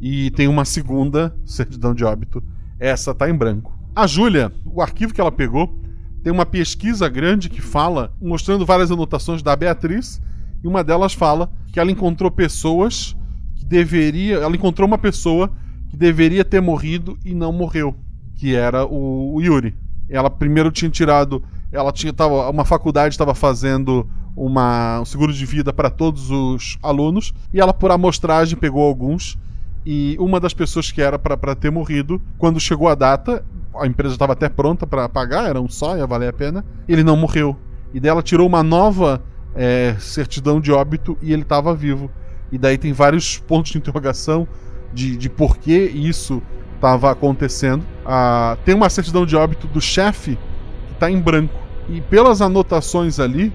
E tem uma segunda certidão de óbito. Essa tá em branco. A Júlia, o arquivo que ela pegou, tem uma pesquisa grande que fala, mostrando várias anotações da Beatriz, e uma delas fala que ela encontrou pessoas que deveria. Ela encontrou uma pessoa que deveria ter morrido e não morreu que era o, o Yuri. Ela primeiro tinha tirado. Ela tinha. Tava, uma faculdade estava fazendo uma, um seguro de vida para todos os alunos. E ela, por amostragem, pegou alguns. E uma das pessoas que era para ter morrido, quando chegou a data, a empresa estava até pronta para pagar, era um só, ia valer a pena. Ele não morreu. E dela tirou uma nova é, certidão de óbito e ele estava vivo. E daí tem vários pontos de interrogação de, de por que isso estava acontecendo. Ah, tem uma certidão de óbito do chefe que está em branco. E pelas anotações ali,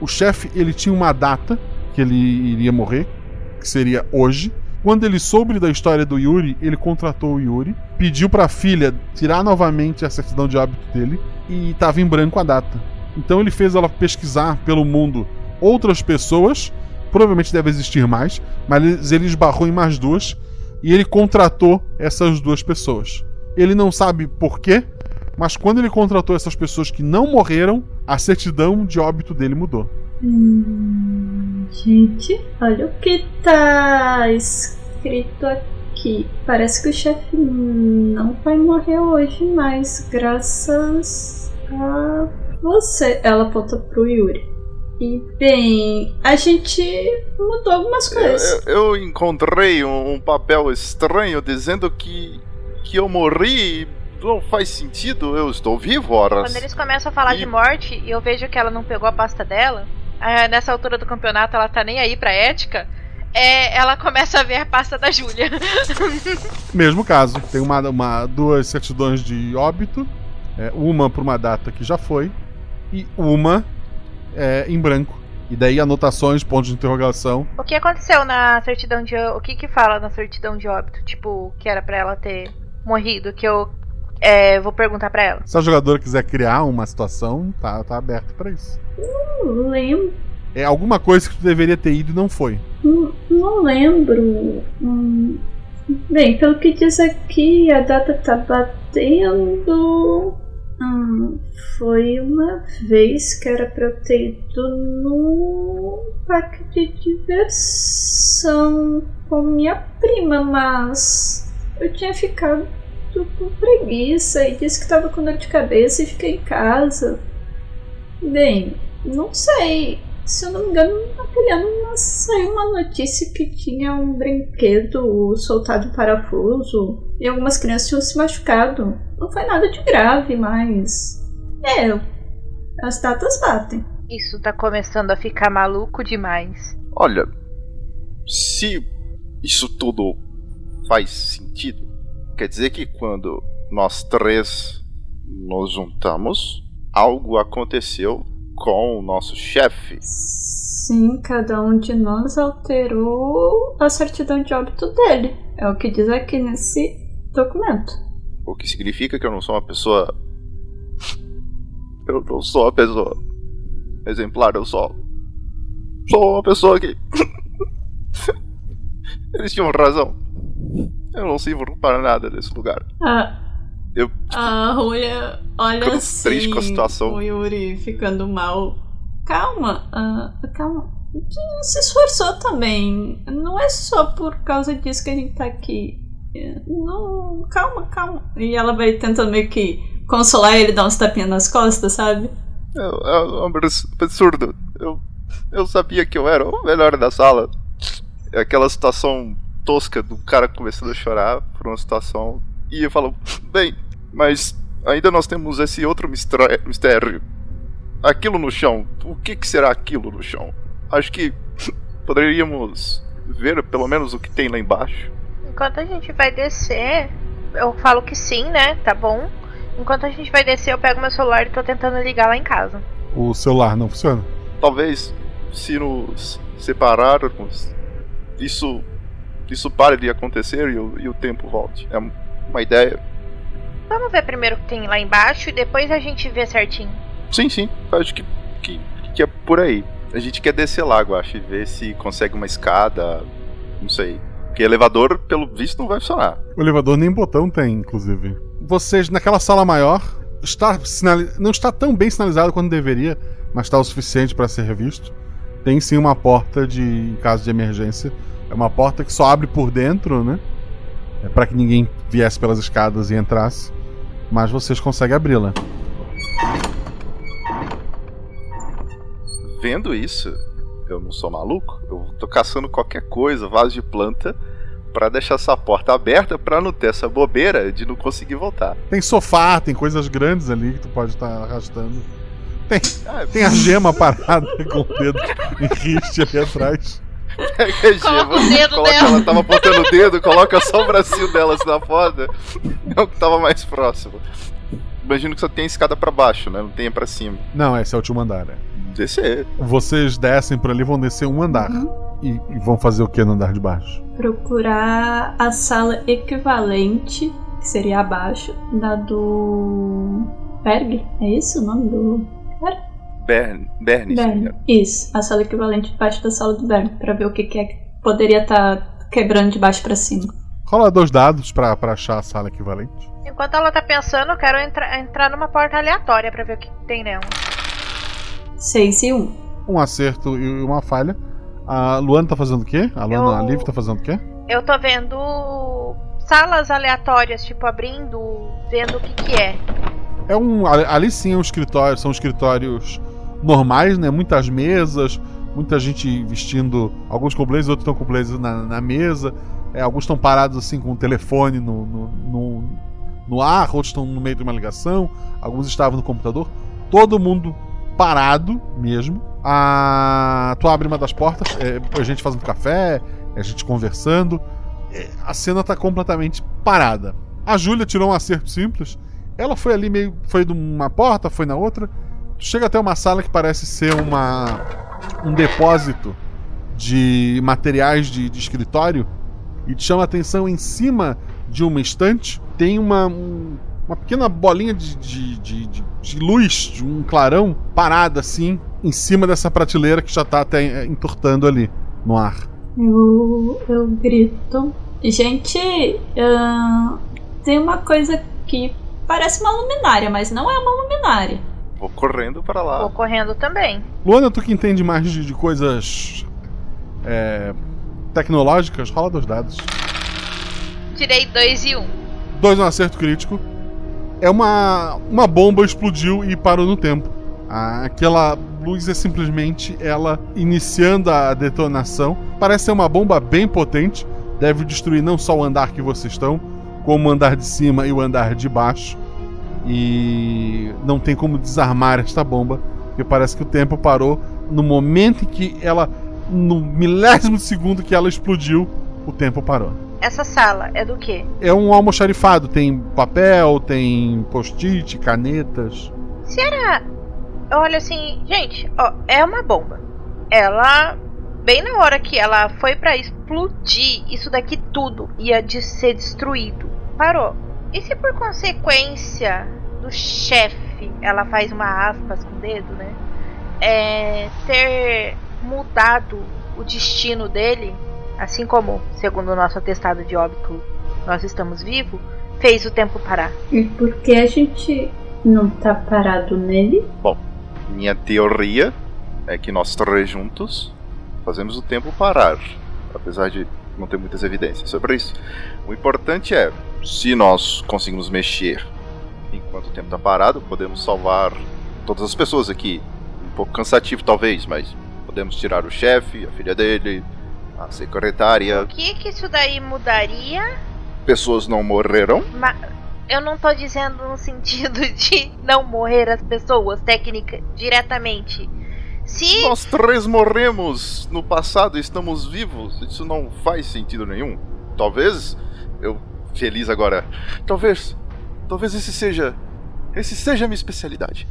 o chefe ele tinha uma data que ele iria morrer, que seria hoje. Quando ele soube da história do Yuri, ele contratou o Yuri, pediu para a filha tirar novamente a certidão de óbito dele e estava em branco a data. Então ele fez ela pesquisar pelo mundo outras pessoas, provavelmente deve existir mais, mas ele esbarrou em mais duas e ele contratou essas duas pessoas. Ele não sabe por quê, mas quando ele contratou essas pessoas que não morreram, a certidão de óbito dele mudou. Hum, gente, olha o que tá escrito aqui. Parece que o chefe não vai morrer hoje, mas graças a você. Ela aponta pro Yuri. E bem, a gente mudou algumas coisas. Eu, eu encontrei um, um, papel estranho dizendo que, que eu morri. Não faz sentido, eu estou vivo, horas. Quando eles começam a falar e... de morte e eu vejo que ela não pegou a pasta dela, ah, nessa altura do campeonato ela tá nem aí pra ética. É, ela começa a ver a pasta da Júlia. Mesmo caso, tem uma, uma, duas certidões de óbito, é, uma por uma data que já foi, e uma é, em branco. E daí anotações, pontos de interrogação. O que aconteceu na certidão de. O que que fala na certidão de óbito? Tipo, que era para ela ter morrido, que eu é, vou perguntar para ela. Se a jogadora quiser criar uma situação, tá, tá aberto para isso. Não lembro. É alguma coisa que tu deveria ter ido e não foi. Não, não lembro. Hum, bem, pelo que diz aqui, a data tá batendo. Hum, foi uma vez que era pra eu ter ido no parque de diversão com minha prima, mas eu tinha ficado com preguiça e disse que tava com dor de cabeça e fiquei em casa. Bem, não sei se eu não me engano, naquele ano saiu uma notícia que tinha um brinquedo soltado em parafuso e algumas crianças tinham se machucado. Não foi nada de grave, mas. É, as datas batem. Isso tá começando a ficar maluco demais. Olha, se isso tudo faz sentido, quer dizer que quando nós três nos juntamos, algo aconteceu com o nosso chefe. Sim, cada um de nós alterou a certidão de óbito dele. É o que diz aqui nesse documento. O que significa que eu não sou uma pessoa. Eu não sou uma pessoa exemplar, eu só. Sou uma pessoa que. Eles tinham razão. Eu não sirvo para nada nesse lugar. Ah, eu, a Julia olha assim, triste com a situação. o Yuri ficando mal. Calma, uh, calma. Se esforçou também. Não é só por causa disso que a gente tá aqui. Não, calma, calma. E ela vai tentando meio que consolar ele, dar uns tapinhas nas costas, sabe? É, é um absurdo. Eu, eu sabia que eu era o melhor da sala. É aquela situação tosca do cara começando a chorar por uma situação. E eu falo, bem, mas ainda nós temos esse outro mistério. Aquilo no chão. O que, que será aquilo no chão? Acho que poderíamos ver pelo menos o que tem lá embaixo. Enquanto a gente vai descer, eu falo que sim, né? Tá bom. Enquanto a gente vai descer, eu pego meu celular e tô tentando ligar lá em casa. O celular não funciona? Talvez, se nos separarmos, isso, isso pare de acontecer e o, e o tempo volte. É uma ideia. Vamos ver primeiro o que tem lá embaixo e depois a gente vê certinho. Sim, sim. Acho que, que, que é por aí. A gente quer descer lá, eu acho, e ver se consegue uma escada. Não sei. Porque elevador, pelo visto, não vai funcionar. O elevador nem botão tem, inclusive. Vocês, naquela sala maior, está sinali... não está tão bem sinalizado quanto deveria, mas está o suficiente para ser revisto. Tem sim uma porta de em caso de emergência. É uma porta que só abre por dentro, né? É para que ninguém viesse pelas escadas e entrasse mas vocês conseguem abri-la. Vendo isso, eu não sou maluco, eu tô caçando qualquer coisa, vaso de planta, para deixar essa porta aberta para não ter essa bobeira de não conseguir voltar. Tem sofá, tem coisas grandes ali que tu pode estar tá arrastando. Tem, ah, tem a gema parada com o dedo em riste ali atrás. Pega a gema, o dedo coloca, dela. ela tava apontando o dedo, coloca só o bracinho delas na foda. É o que tava mais próximo. imagino que só tem escada para baixo, né? Não tem para cima. Não, esse é o último andar, é. Descer. Vocês descem por ali, vão descer um andar. Uhum. E, e, vão fazer o que no andar de baixo? Procurar a sala equivalente, que seria abaixo, da do. Berg? É isso o nome do. Bern, Bern, Bern. Isso, a sala equivalente debaixo da sala do Bern, para ver o que, que é que poderia estar tá quebrando de baixo para cima. Rola dois dados pra, pra achar a sala equivalente. Enquanto ela tá pensando, eu quero entra, entrar numa porta aleatória pra ver o que tem nela. 6 e 1. Um. um acerto e uma falha. A Luana tá fazendo o quê? A Luana eu... Liv tá fazendo o quê? Eu tô vendo salas aleatórias, tipo, abrindo, vendo o que que é. É um. Ali sim é um escritório, são escritórios normais, né? Muitas mesas, muita gente vestindo. Alguns com blazer, outros estão com blazer na, na mesa. É, alguns estão parados assim com o telefone no, no, no, no ar, outros estão no meio de uma ligação, alguns estavam no computador. Todo mundo parado mesmo. A... Tu abre uma das portas, é, a gente fazendo café, a gente conversando. É, a cena tá completamente parada. A Júlia tirou um acerto simples. Ela foi ali meio. Foi de uma porta, foi na outra. Chega até uma sala que parece ser uma um depósito de materiais de, de escritório e te chama a atenção em cima de uma estante tem uma, uma pequena bolinha de, de, de, de, de luz, de um clarão, parada assim, em cima dessa prateleira que já tá até entortando ali no ar. Eu, eu grito. Gente, uh, tem uma coisa que parece uma luminária, mas não é uma luminária. Vou correndo para lá. Vou correndo também. Luana, tu que entende mais de, de coisas é, tecnológicas, rola dos dados. Tirei dois e um. Dois no acerto crítico. É uma, uma bomba explodiu e parou no tempo. Aquela luz é simplesmente ela iniciando a detonação. Parece ser uma bomba bem potente. Deve destruir não só o andar que vocês estão, como o andar de cima e o andar de baixo. E não tem como desarmar esta bomba, porque parece que o tempo parou no momento em que ela no milésimo segundo que ela explodiu, o tempo parou. Essa sala é do quê? É um almoxarifado, tem papel, tem post-it, canetas. Se era. Olha assim, gente, ó, é uma bomba. Ela. Bem na hora que ela foi para explodir, isso daqui tudo ia de ser destruído. Parou. E se por consequência do chefe, ela faz uma aspas com o dedo, né? É, ter mudado o destino dele, assim como, segundo o nosso atestado de óbito, nós estamos vivos, fez o tempo parar. E por que a gente não tá parado nele? Bom, minha teoria é que nós três juntos fazemos o tempo parar, apesar de não ter muitas evidências sobre isso. O importante é, se nós conseguimos mexer enquanto o tempo está parado, podemos salvar todas as pessoas aqui. Um pouco cansativo talvez, mas podemos tirar o chefe, a filha dele, a secretária. O que que isso daí mudaria? Pessoas não morreram? Ma eu não tô dizendo no sentido de não morrer as pessoas, técnica, diretamente. Se... Nós três morremos no passado e estamos vivos, isso não faz sentido nenhum. Talvez, eu feliz agora, talvez, talvez esse seja, esse seja a minha especialidade.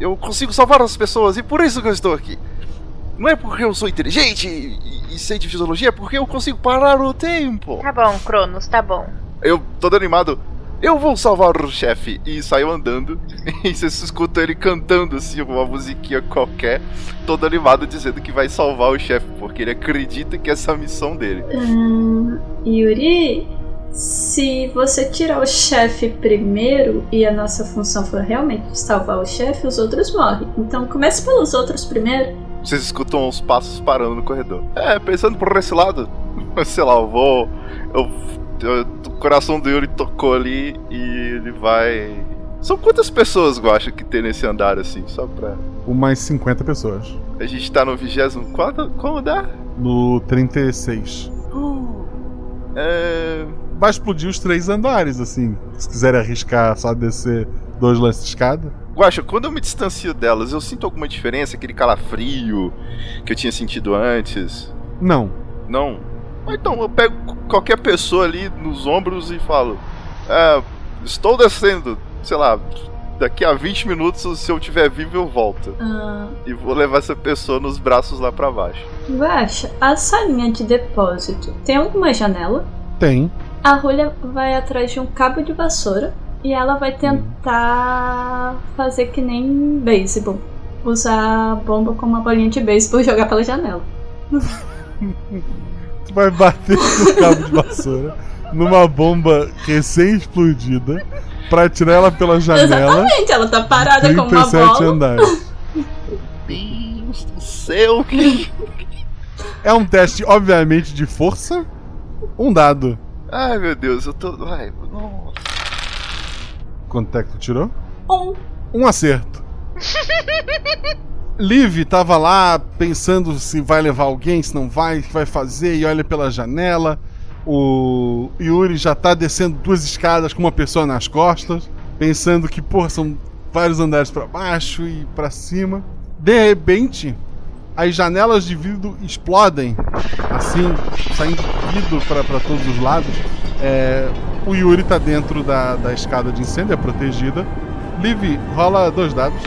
Eu consigo salvar as pessoas e por isso que eu estou aqui. Não é porque eu sou inteligente e, e sei de fisiologia, é porque eu consigo parar o tempo. Tá bom, Cronos, tá bom. Eu, todo animado, eu vou salvar o chefe. E saiu andando. E você escuta ele cantando assim, uma musiquinha qualquer, todo animado, dizendo que vai salvar o chefe, porque ele acredita que essa é a missão dele. Hum, Yuri, se você tirar o chefe primeiro e a nossa função for realmente salvar o chefe, os outros morrem. Então comece pelos outros primeiro. Vocês escutam os passos parando no corredor. É, pensando por esse lado, sei lá, eu vou. Eu, eu, o coração do Yuri tocou ali e ele vai. São quantas pessoas eu acho que tem nesse andar assim? Só pra. Umas 50 pessoas. A gente tá no 24. Como dá? No 36. Uh, é. Vai explodir os três andares, assim. Se quiser arriscar só descer dois lances de escada. Guaxa, quando eu me distancio delas, eu sinto alguma diferença? Aquele calafrio que eu tinha sentido antes? Não. Não? Então, eu pego qualquer pessoa ali nos ombros e falo: é, Estou descendo, sei lá, daqui a 20 minutos, se eu tiver vivo, eu volto. Ah, E vou levar essa pessoa nos braços lá pra baixo. Guaxa, a salinha de depósito tem alguma janela? Tem. A Rolha vai atrás de um cabo de vassoura e ela vai tentar fazer que nem beisebol. Usar a bomba como uma bolinha de beisebol e jogar pela janela. Vai bater no cabo de vassoura numa bomba recém-explodida pra tirar ela pela janela. Exatamente, ela tá parada com uma 37 bola. andares. Deus do céu, que. É um teste, obviamente, de força. Um dado. Ai meu Deus, eu tô. Ai, nossa. Quanto é que tu tirou? Um. Um acerto. Liv tava lá pensando se vai levar alguém, se não vai, que vai fazer, e olha pela janela. O Yuri já tá descendo duas escadas com uma pessoa nas costas, pensando que, porra, são vários andares pra baixo e pra cima. De repente, as janelas de vidro explodem, assim, saindo vidro pra todos os lados. É, o Yuri tá dentro da, da escada de incêndio, é protegida. Liv, rola dois dados.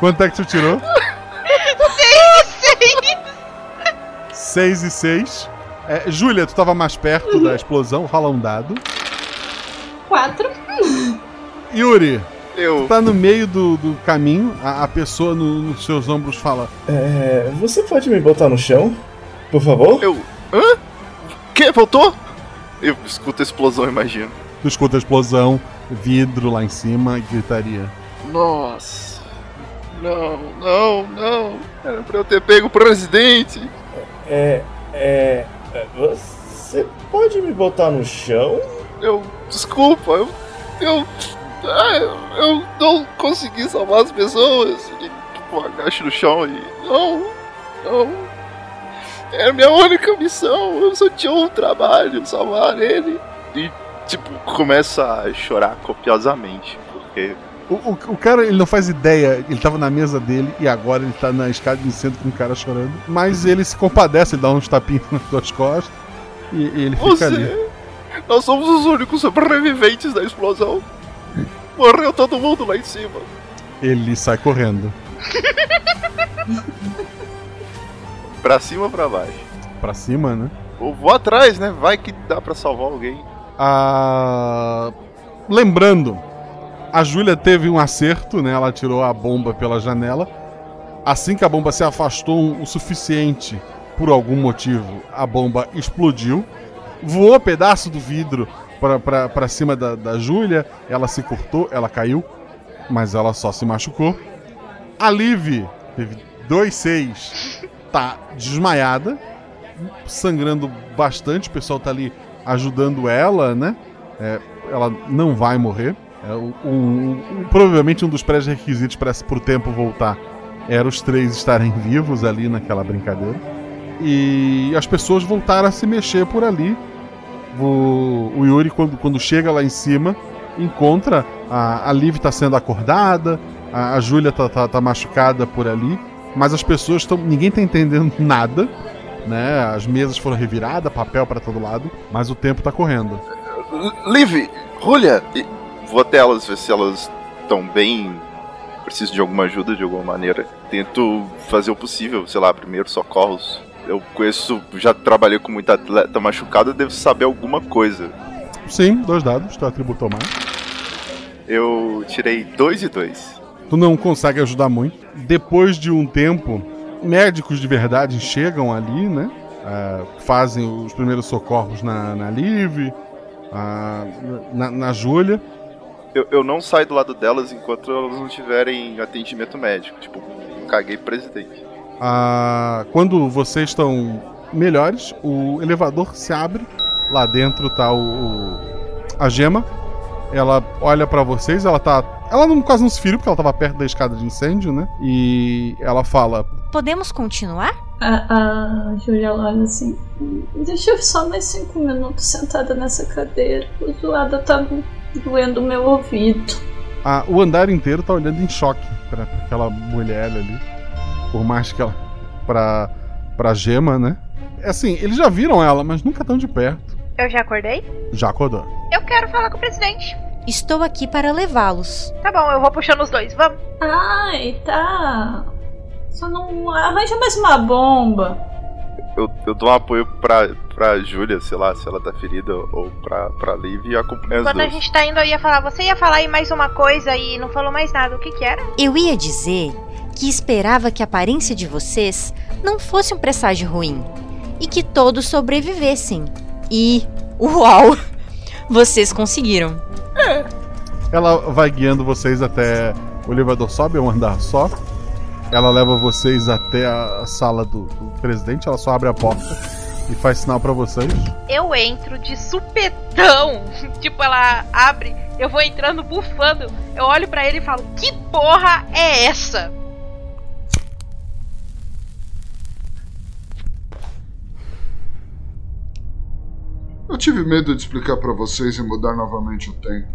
Quanto é que tu tirou? Seis, 6 e 6. É, Júlia, tu tava mais perto da explosão, rola um dado. Quatro. Yuri, Eu. tu tá no meio do, do caminho, a, a pessoa no- nos seus ombros fala: É. Você pode me botar no chão? Por favor? Eu. Hã? Que? Voltou? Eu escuto a explosão, imagino. Tu escuta a explosão, vidro lá em cima e gritaria. Nossa. Não, não, não. Era pra eu ter pego o presidente. É. É. é, Você pode me botar no chão? Eu. Desculpa, eu. Eu. ah, eu, eu não consegui salvar as pessoas. E, tipo, agacho no chão e. Não, não. Era a minha única missão. Eu só tinha um trabalho, salvar ele. E, tipo, começa a chorar copiosamente. Porque. O, o, o cara, ele não faz ideia, ele tava na mesa dele e agora ele tá na escada de incêndio com o cara chorando. Mas ele se compadece, ele dá uns tapinhos nas tuas costas e, e ele fica Você. ali. Nós somos os únicos sobreviventes da explosão. Morreu todo mundo lá em cima. Ele sai correndo. Pra cima ou pra baixo? Pra cima, né? Vou atrás, né? Vai que dá pra salvar alguém. Ah, lembrando, a Júlia teve um acerto, né? Ela tirou a bomba pela janela. Assim que a bomba se afastou o suficiente, por algum motivo, a bomba explodiu. Voou pedaço do vidro pra cima da, da Júlia. Ela se cortou, ela caiu, mas ela só se machucou. A Liv teve 2-6, tá desmaiada, sangrando bastante. O pessoal tá ali ajudando ela, né? É, ela não vai morrer. É, provavelmente um dos pré-requisitos para o tempo voltar era os três estarem vivos ali naquela brincadeira. E as pessoas voltaram a se mexer por ali. O, o Yuri, quando, quando chega lá em cima, encontra a, a Liv tá sendo acordada, a, a Júlia tá, tá, tá machucada por ali, mas as pessoas estão. ninguém tá entendendo nada, né? As mesas foram reviradas, papel para todo lado, mas o tempo tá correndo. Liv, Julia, vou até elas ver se elas estão bem. Preciso de alguma ajuda de alguma maneira. Tento fazer o possível, sei lá, primeiros socorros. Eu conheço, já trabalhei com muita atleta machucada, devo saber alguma coisa. Sim, dois dados, teu atributo mais. Eu tirei dois e dois. Tu não consegue ajudar muito. Depois de um tempo, médicos de verdade chegam ali, né? Ah, fazem os primeiros socorros na, na Liv, ah, na, na Júlia. Eu, eu não saio do lado delas enquanto elas não tiverem atendimento médico. Tipo, caguei presidente. Ah, quando vocês estão melhores, o elevador se abre. Lá dentro tá o, o- a gema. Ela olha pra vocês, ela tá. Ela não, quase não se feriu porque ela tava perto da escada de incêndio, né? E ela fala: Podemos continuar? A, a Julia olha assim. Deixa eu só mais cinco minutos sentada nessa cadeira. O zoada tá doendo o meu ouvido. Ah, o andar inteiro tá olhando em choque pra, pra aquela mulher ali. Por mais que ela. pra, pra gema, né? É assim, eles já viram ela, mas nunca tão de perto. Eu já acordei? Já acordou. Eu quero falar com o presidente. Estou aqui para levá-los. Tá bom, eu vou puxando os dois, vamos. Ai, tá. Só não arranja mais uma bomba. Eu, eu dou um apoio pra, pra Júlia, sei lá, se ela tá ferida, ou pra, pra Liv e acompanho as Quando a gente tá indo, eu ia falar, você ia falar aí mais uma coisa e não falou mais nada. O que que era? Eu ia dizer que esperava que a aparência de vocês não fosse um presságio ruim e que todos sobrevivessem. E, uau! Vocês conseguiram. Ela vai guiando vocês até. O elevador sobe, é um andar só. Ela leva vocês até a sala do, do presidente, ela só abre a porta e faz sinal pra vocês. Eu entro de supetão. tipo, ela abre, eu vou entrando bufando. Eu olho pra ele e falo: Que porra é essa? Eu tive medo de explicar pra vocês e mudar novamente o tempo.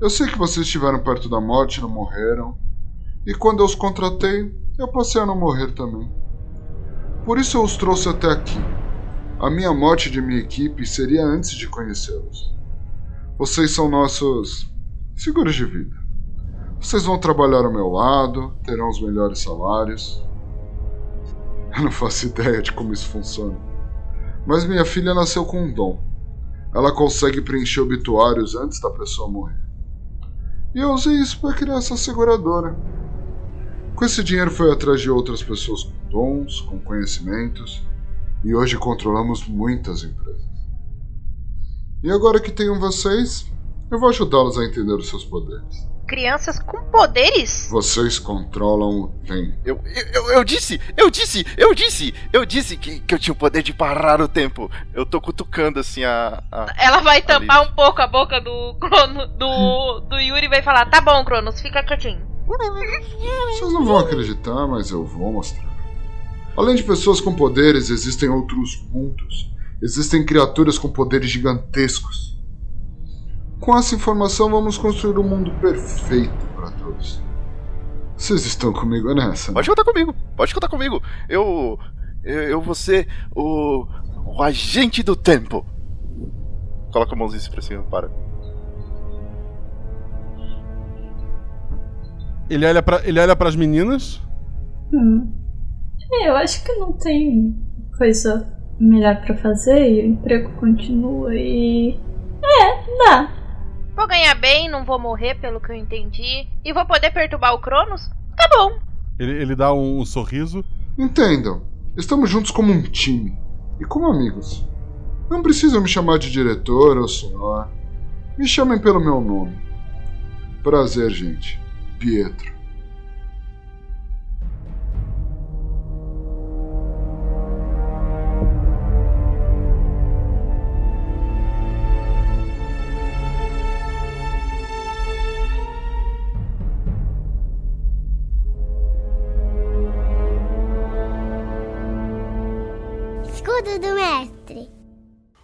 Eu sei que vocês estiveram perto da morte e não morreram. E quando eu os contratei, eu passei a não morrer também. Por isso eu os trouxe até aqui. A minha morte de minha equipe seria antes de conhecê-los. Vocês são nossos seguros de vida. Vocês vão trabalhar ao meu lado, terão os melhores salários. Eu não faço ideia de como isso funciona. Mas minha filha nasceu com um dom. Ela consegue preencher obituários antes da pessoa morrer. E eu usei isso para criar essa seguradora. Com esse dinheiro fui atrás de outras pessoas com dons, com conhecimentos, e hoje controlamos muitas empresas. E agora que tenho vocês, eu vou ajudá-los a entender os seus poderes. Crianças com poderes? Vocês controlam o tempo. Eu, eu, eu disse, eu disse, eu disse, eu disse que, que eu tinha o poder de parar o tempo. Eu tô cutucando assim a. a Ela vai a tampar Liv. um pouco a boca do Crono, do, do Yuri e vai falar: Tá bom, Cronos, fica quietinho. Vocês não vão acreditar, mas eu vou mostrar. Além de pessoas com poderes, existem outros mundos. Existem criaturas com poderes gigantescos. Com essa informação, vamos construir um mundo perfeito para todos. Vocês estão comigo nessa? né? Pode contar comigo, pode contar comigo. Eu. Eu, eu vou ser o. O agente do tempo. Coloca a mãozinha assim pra cima, para. Ele olha para ele olha para as meninas. Hum. É, eu acho que não tem coisa melhor pra fazer e o emprego continua e. É, dá. Vou ganhar bem, não vou morrer, pelo que eu entendi. E vou poder perturbar o Cronos? Tá bom. Ele, ele dá um, sorriso. Entendam, estamos juntos como um time e como amigos. Não precisam me chamar de diretor ou senhor. Me chamem pelo meu nome. Prazer, gente. Pietro. Escudo do mestre.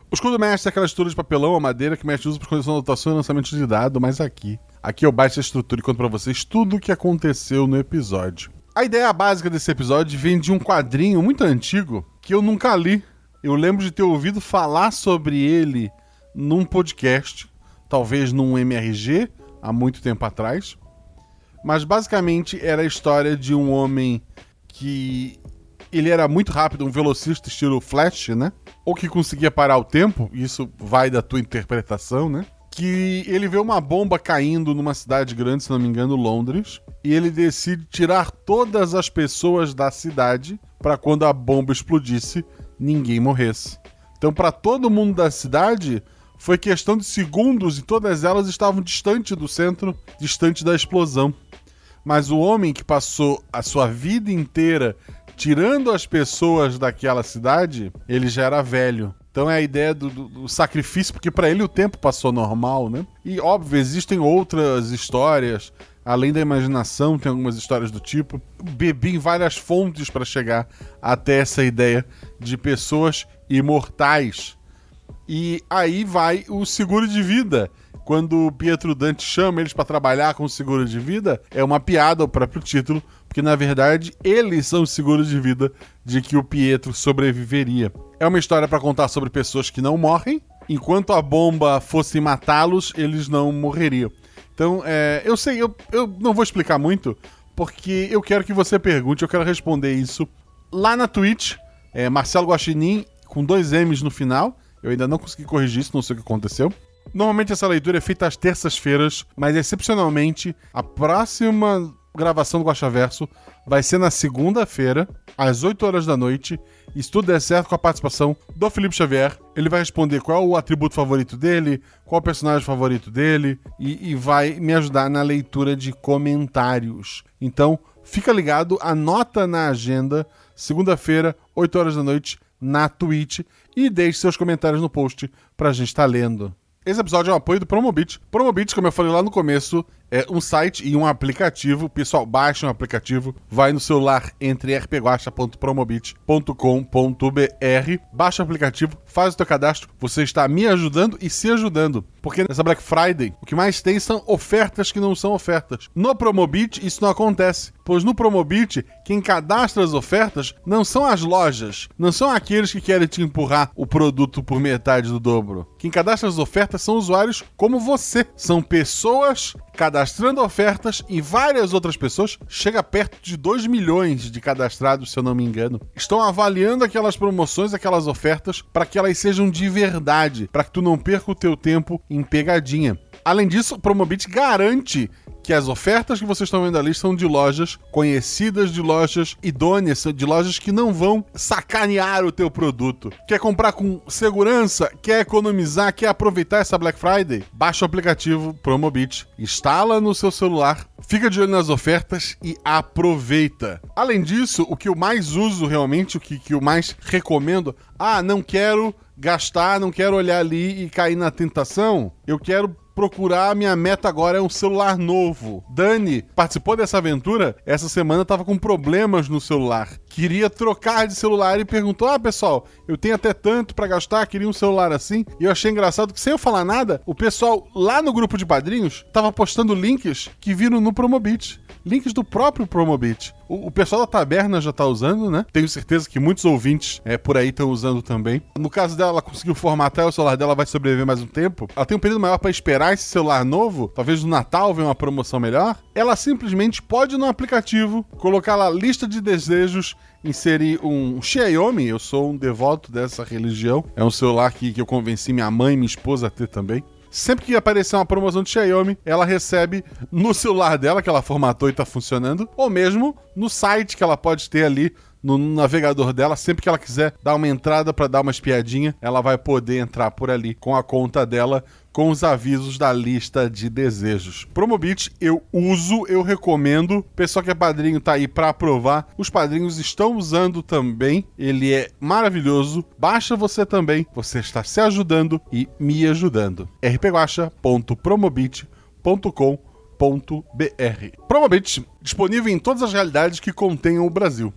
O escudo mestre é aquela estrutura de papelão ou madeira que o mestre usa para condição de anotação e lançamento de dado, mas aqui. Aqui eu baixo a estrutura e conto pra vocês tudo o que aconteceu no episódio. A ideia básica desse episódio vem de um quadrinho muito antigo que eu nunca li. Eu lembro de ter ouvido falar sobre ele num podcast, talvez num MRG, há muito tempo atrás. Mas basicamente era a história de um homem que ele era muito rápido, um velocista estilo Flash, né? Ou que conseguia parar o tempo, isso vai da tua interpretação, né? Que ele vê uma bomba caindo numa cidade grande, se não me engano, Londres, e ele decide tirar todas as pessoas da cidade para quando a bomba explodisse, ninguém morresse. Então, para todo mundo da cidade, foi questão de segundos e todas elas estavam distante do centro, distante da explosão. Mas o homem que passou a sua vida inteira tirando as pessoas daquela cidade, ele já era velho. Então é a ideia do, do, do sacrifício, porque para ele o tempo passou normal, né? E óbvio, existem outras histórias, além da imaginação, tem algumas histórias do tipo. Bebi em várias fontes para chegar até essa ideia de pessoas imortais. E aí vai o seguro de vida. Quando o Pietro Dante chama eles para trabalhar com o seguro de vida, é uma piada o próprio título, porque na verdade eles são o seguro de vida de que o Pietro sobreviveria. É uma história para contar sobre pessoas que não morrem, enquanto a bomba fosse matá-los, eles não morreriam. Então, é, eu sei, eu, eu não vou explicar muito, porque eu quero que você pergunte, eu quero responder isso lá na Twitch, é, Marcelo Guaxinim, com dois M's no final. Eu ainda não consegui corrigir isso, não sei o que aconteceu. Normalmente essa leitura é feita às terças-feiras, mas excepcionalmente a próxima gravação do Guaxaverso vai ser na segunda-feira, às 8 horas da noite. E se tudo der certo com a participação do Felipe Xavier, ele vai responder qual é o atributo favorito dele, qual é o personagem favorito dele, e, e vai me ajudar na leitura de comentários. Então, fica ligado, anota na agenda, segunda-feira, 8 horas da noite, na Twitch, e deixe seus comentários no post pra gente estar tá lendo. Esse episódio é um apoio do Promobit. Promobit, como eu falei lá no começo, é um site e um aplicativo. Pessoal, baixa um aplicativo, vai no celular entre rpguacha.promobit.com.br, baixa o aplicativo, faz o teu cadastro. Você está me ajudando e se ajudando. Porque nessa Black Friday, o que mais tem são ofertas que não são ofertas. No Promobit, isso não acontece. Pois no Promobit, quem cadastra as ofertas não são as lojas, não são aqueles que querem te empurrar o produto por metade do dobro. Quem cadastra as ofertas são usuários como você. São pessoas cadastrando ofertas e várias outras pessoas, chega perto de 2 milhões de cadastrados, se eu não me engano, estão avaliando aquelas promoções, aquelas ofertas, para que elas sejam de verdade, para que tu não perca o teu tempo em pegadinha. Além disso, o Promobit garante que as ofertas que vocês estão vendo ali são de lojas conhecidas, de lojas idôneas, de lojas que não vão sacanear o teu produto. Quer comprar com segurança? Quer economizar? Quer aproveitar essa Black Friday? Baixa o aplicativo Promobit, instala no seu celular, fica de olho nas ofertas e aproveita. Além disso, o que eu mais uso realmente, o que, que eu mais recomendo, ah, não quero gastar, não quero olhar ali e cair na tentação. Eu quero procurar, minha meta agora é um celular novo. Dani participou dessa aventura, essa semana estava com problemas no celular. Queria trocar de celular e perguntou: "Ah, pessoal, eu tenho até tanto para gastar, queria um celular assim". E eu achei engraçado que sem eu falar nada, o pessoal lá no grupo de padrinhos tava postando links que viram no Promobit links do próprio Promobit. O, o pessoal da taberna já tá usando, né? Tenho certeza que muitos ouvintes é, por aí estão usando também. No caso dela, ela conseguiu formatar o celular dela, vai sobreviver mais um tempo. Ela tem um período maior para esperar esse celular novo, talvez no Natal venha uma promoção melhor. Ela simplesmente pode no aplicativo colocar lá lista de desejos inserir um Xiaomi, eu sou um devoto dessa religião. É um celular que, que eu convenci minha mãe e minha esposa a ter também. Sempre que aparecer uma promoção de Xiaomi, ela recebe no celular dela, que ela formatou e tá funcionando, ou mesmo no site que ela pode ter ali no navegador dela, sempre que ela quiser dar uma entrada para dar uma espiadinha, ela vai poder entrar por ali com a conta dela com os avisos da lista de desejos. Promobit eu uso, eu recomendo. Pessoal que é padrinho tá aí para aprovar. Os padrinhos estão usando também. Ele é maravilhoso. Baixa você também. Você está se ajudando e me ajudando. rpguacha.promobit.com.br Promobit disponível em todas as realidades que contenham o Brasil.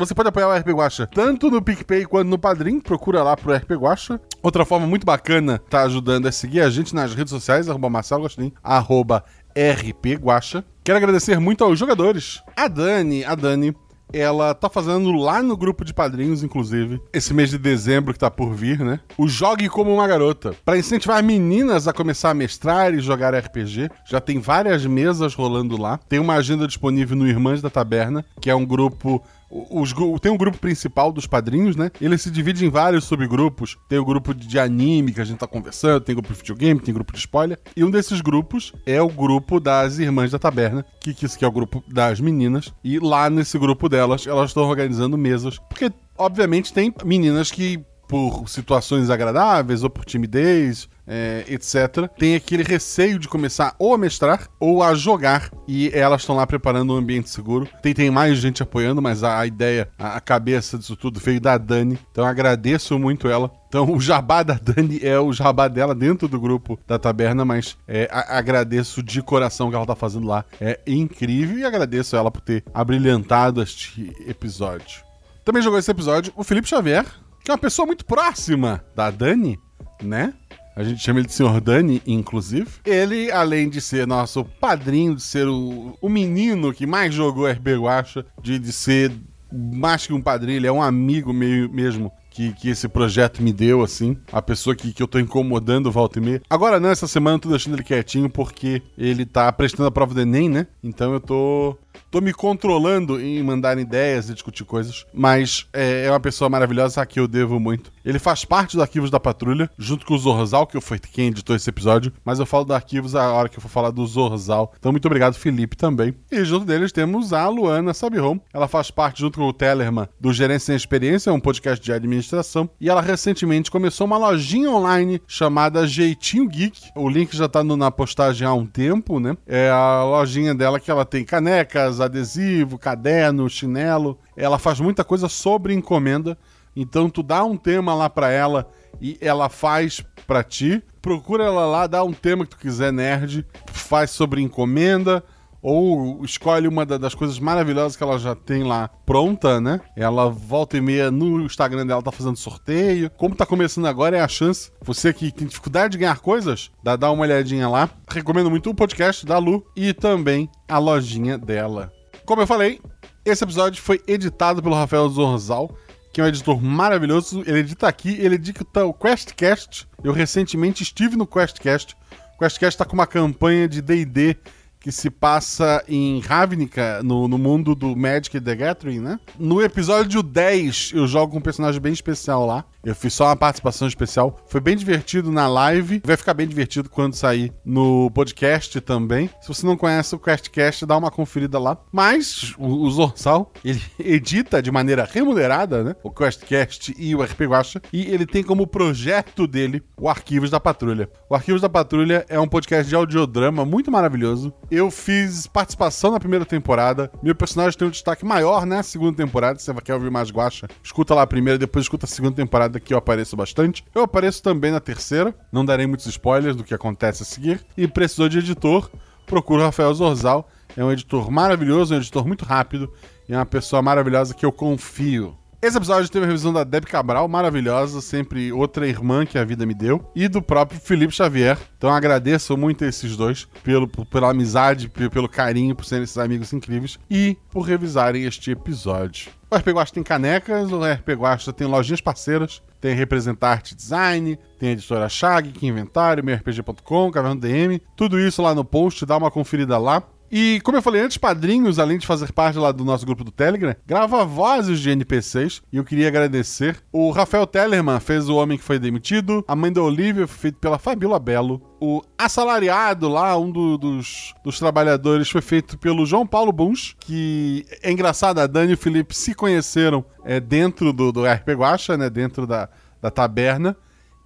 Você pode apoiar o RP Guacha tanto no PicPay quanto no Padrim. Procura lá pro RP Guacha. Outra forma muito bacana tá ajudando é seguir a gente nas redes sociais, arroba Marcelo Gostin, arroba RP Guacha. Quero agradecer muito aos jogadores. A Dani, a Dani, ela tá fazendo lá no grupo de padrinhos, inclusive, esse mês de dezembro que tá por vir, né? O Jogue Como Uma Garota. para incentivar meninas a começar a mestrar e jogar RPG. Já tem várias mesas rolando lá. Tem uma agenda disponível no Irmãs da Taberna, que é um grupo os, tem um grupo principal dos padrinhos, né? Ele se divide em vários subgrupos. Tem o grupo de anime que a gente tá conversando, tem grupo de videogame, tem grupo de spoiler. E um desses grupos é o grupo das Irmãs da Taberna, que, que, que é o grupo das meninas. E lá nesse grupo delas, elas estão organizando mesas. Porque, obviamente, tem meninas que por situações agradáveis ou por timidez é, etc., tem aquele receio de começar ou a mestrar ou a jogar. E elas estão lá preparando um ambiente seguro. Tem, tem mais gente apoiando, mas a, a ideia, a, a, cabeça disso tudo veio da Dani. Então agradeço muito ela. Então o jabá da Dani é o jabá dela dentro do grupo da taberna, mas é, agradeço de coração o que ela tá fazendo lá. É incrível e agradeço ela por ter abrilhantado este episódio. Também jogou esse episódio o Felipe Xavier, que é uma pessoa muito próxima da Dani, né? A gente chama ele de Sr. Dani, inclusive. Ele, além de ser nosso padrinho, de ser o, o menino que mais jogou RB Guacha, de, de ser mais que um padrinho, ele é um amigo meio, mesmo que, que esse projeto me deu, assim. A pessoa que, que eu tô incomodando volta e meia. Agora não, essa semana eu tô deixando ele quietinho porque ele tá prestando a prova do Enem, né? Então eu tô tô me controlando em mandar ideias e discutir coisas, mas é, é uma pessoa maravilhosa a quem eu devo muito. Ele faz parte dos arquivos da patrulha, junto com o Zorzal, que foi quem editou esse episódio, mas eu falo dos arquivos a hora que eu for falar do Zorzal. Então, muito obrigado, Felipe, também. E junto deles temos a Luana Sabihom. Ela faz parte, junto com o Tellerman, do Gerência Sem Experiência, um podcast de administração. E ela recentemente começou uma lojinha online chamada Jeitinho Geek. O link já tá no, na postagem há um tempo, né? É a lojinha dela que ela tem canecas, adesivo, caderno, chinelo. Ela faz muita coisa sobre encomenda. Então tu dá um tema lá para ela e ela faz para ti. Procura ela lá, dá um tema que tu quiser nerd, faz sobre encomenda ou escolhe uma das coisas maravilhosas que ela já tem lá pronta, né? Ela volta e meia no Instagram dela tá fazendo sorteio. Como tá começando agora é a chance. Você que tem dificuldade de ganhar coisas, dá, dá uma olhadinha lá. Recomendo muito o podcast da Lu e também a lojinha dela. Como eu falei, esse episódio foi editado pelo Rafael Zorzal, que é um editor maravilhoso. Ele edita aqui, ele edita o QuestCast. Eu recentemente estive no QuestCast. O QuestCast está com uma campanha de D&D que se passa em Ravnica, no, no mundo do Magic the Gathering, né? No episódio 10, eu jogo um personagem bem especial lá. Eu fiz só uma participação especial. Foi bem divertido na live. Vai ficar bem divertido quando sair no podcast também. Se você não conhece o QuestCast, dá uma conferida lá. Mas o, o Zorsal, ele edita de maneira remunerada, né? O QuestCast e o RP Guacha. E ele tem como projeto dele o Arquivos da Patrulha. O Arquivos da Patrulha é um podcast de audiodrama muito maravilhoso. Eu fiz participação na primeira temporada. Meu personagem tem um destaque maior na segunda temporada. Se você quer ouvir mais Guacha, escuta lá a primeira, depois escuta a segunda temporada que eu apareço bastante. Eu apareço também na terceira, não darei muitos spoilers do que acontece a seguir. E precisou de editor, procura o Rafael Zorzal. É um editor maravilhoso, um editor muito rápido e é uma pessoa maravilhosa que eu confio. Esse episódio teve a revisão da Deb Cabral, maravilhosa, sempre outra irmã que a vida me deu, e do próprio Felipe Xavier. Então agradeço muito a esses dois pelo, pela amizade, pelo carinho, por serem esses amigos incríveis e por revisarem este episódio. O RP Guasta tem canecas, o RP Guasta tem lojinhas parceiras, tem Representarte Design, tem a editora Chag, que Inventário, MeuRPG.com, Caverna DM, tudo isso lá no post, dá uma conferida lá. E como eu falei antes, padrinhos, além de fazer parte lá do nosso grupo do Telegram, grava vozes de NPCs. E eu queria agradecer. O Rafael Tellerman fez O Homem que Foi Demitido. A Mãe da Olivia foi feito pela Fabiola Belo. O Assalariado lá, um do, dos, dos trabalhadores, foi feito pelo João Paulo Buns. Que é engraçado, a Dani e o Felipe se conheceram é, dentro do, do RP Guacha, né? Dentro da, da taberna.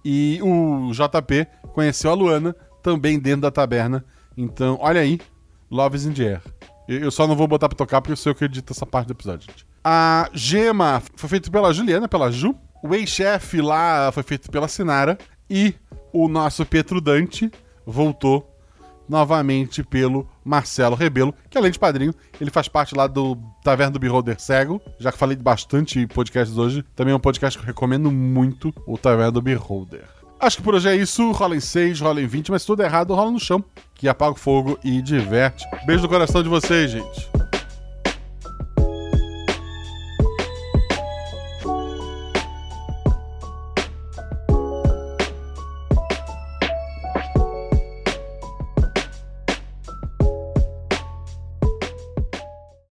E o JP conheceu a Luana também dentro da taberna. Então, olha aí, Love is in the Air. Eu só não vou botar pra tocar porque eu sei o que edita essa parte do episódio, gente. A Gema foi feita pela Juliana, pela Ju. O ex-chefe lá foi feito pela Sinara. E o nosso Petro Dante voltou novamente pelo Marcelo Rebelo, que além de padrinho, ele faz parte lá do Taverna do Beholder Cego. Já que falei bastante podcasts hoje, também é um podcast que eu recomendo muito, o Taverna do Beholder. Acho que por hoje é isso. Rola em 6, rola em 20, mas tudo errado rola no chão, que apaga o fogo e diverte. Beijo no coração de vocês, gente.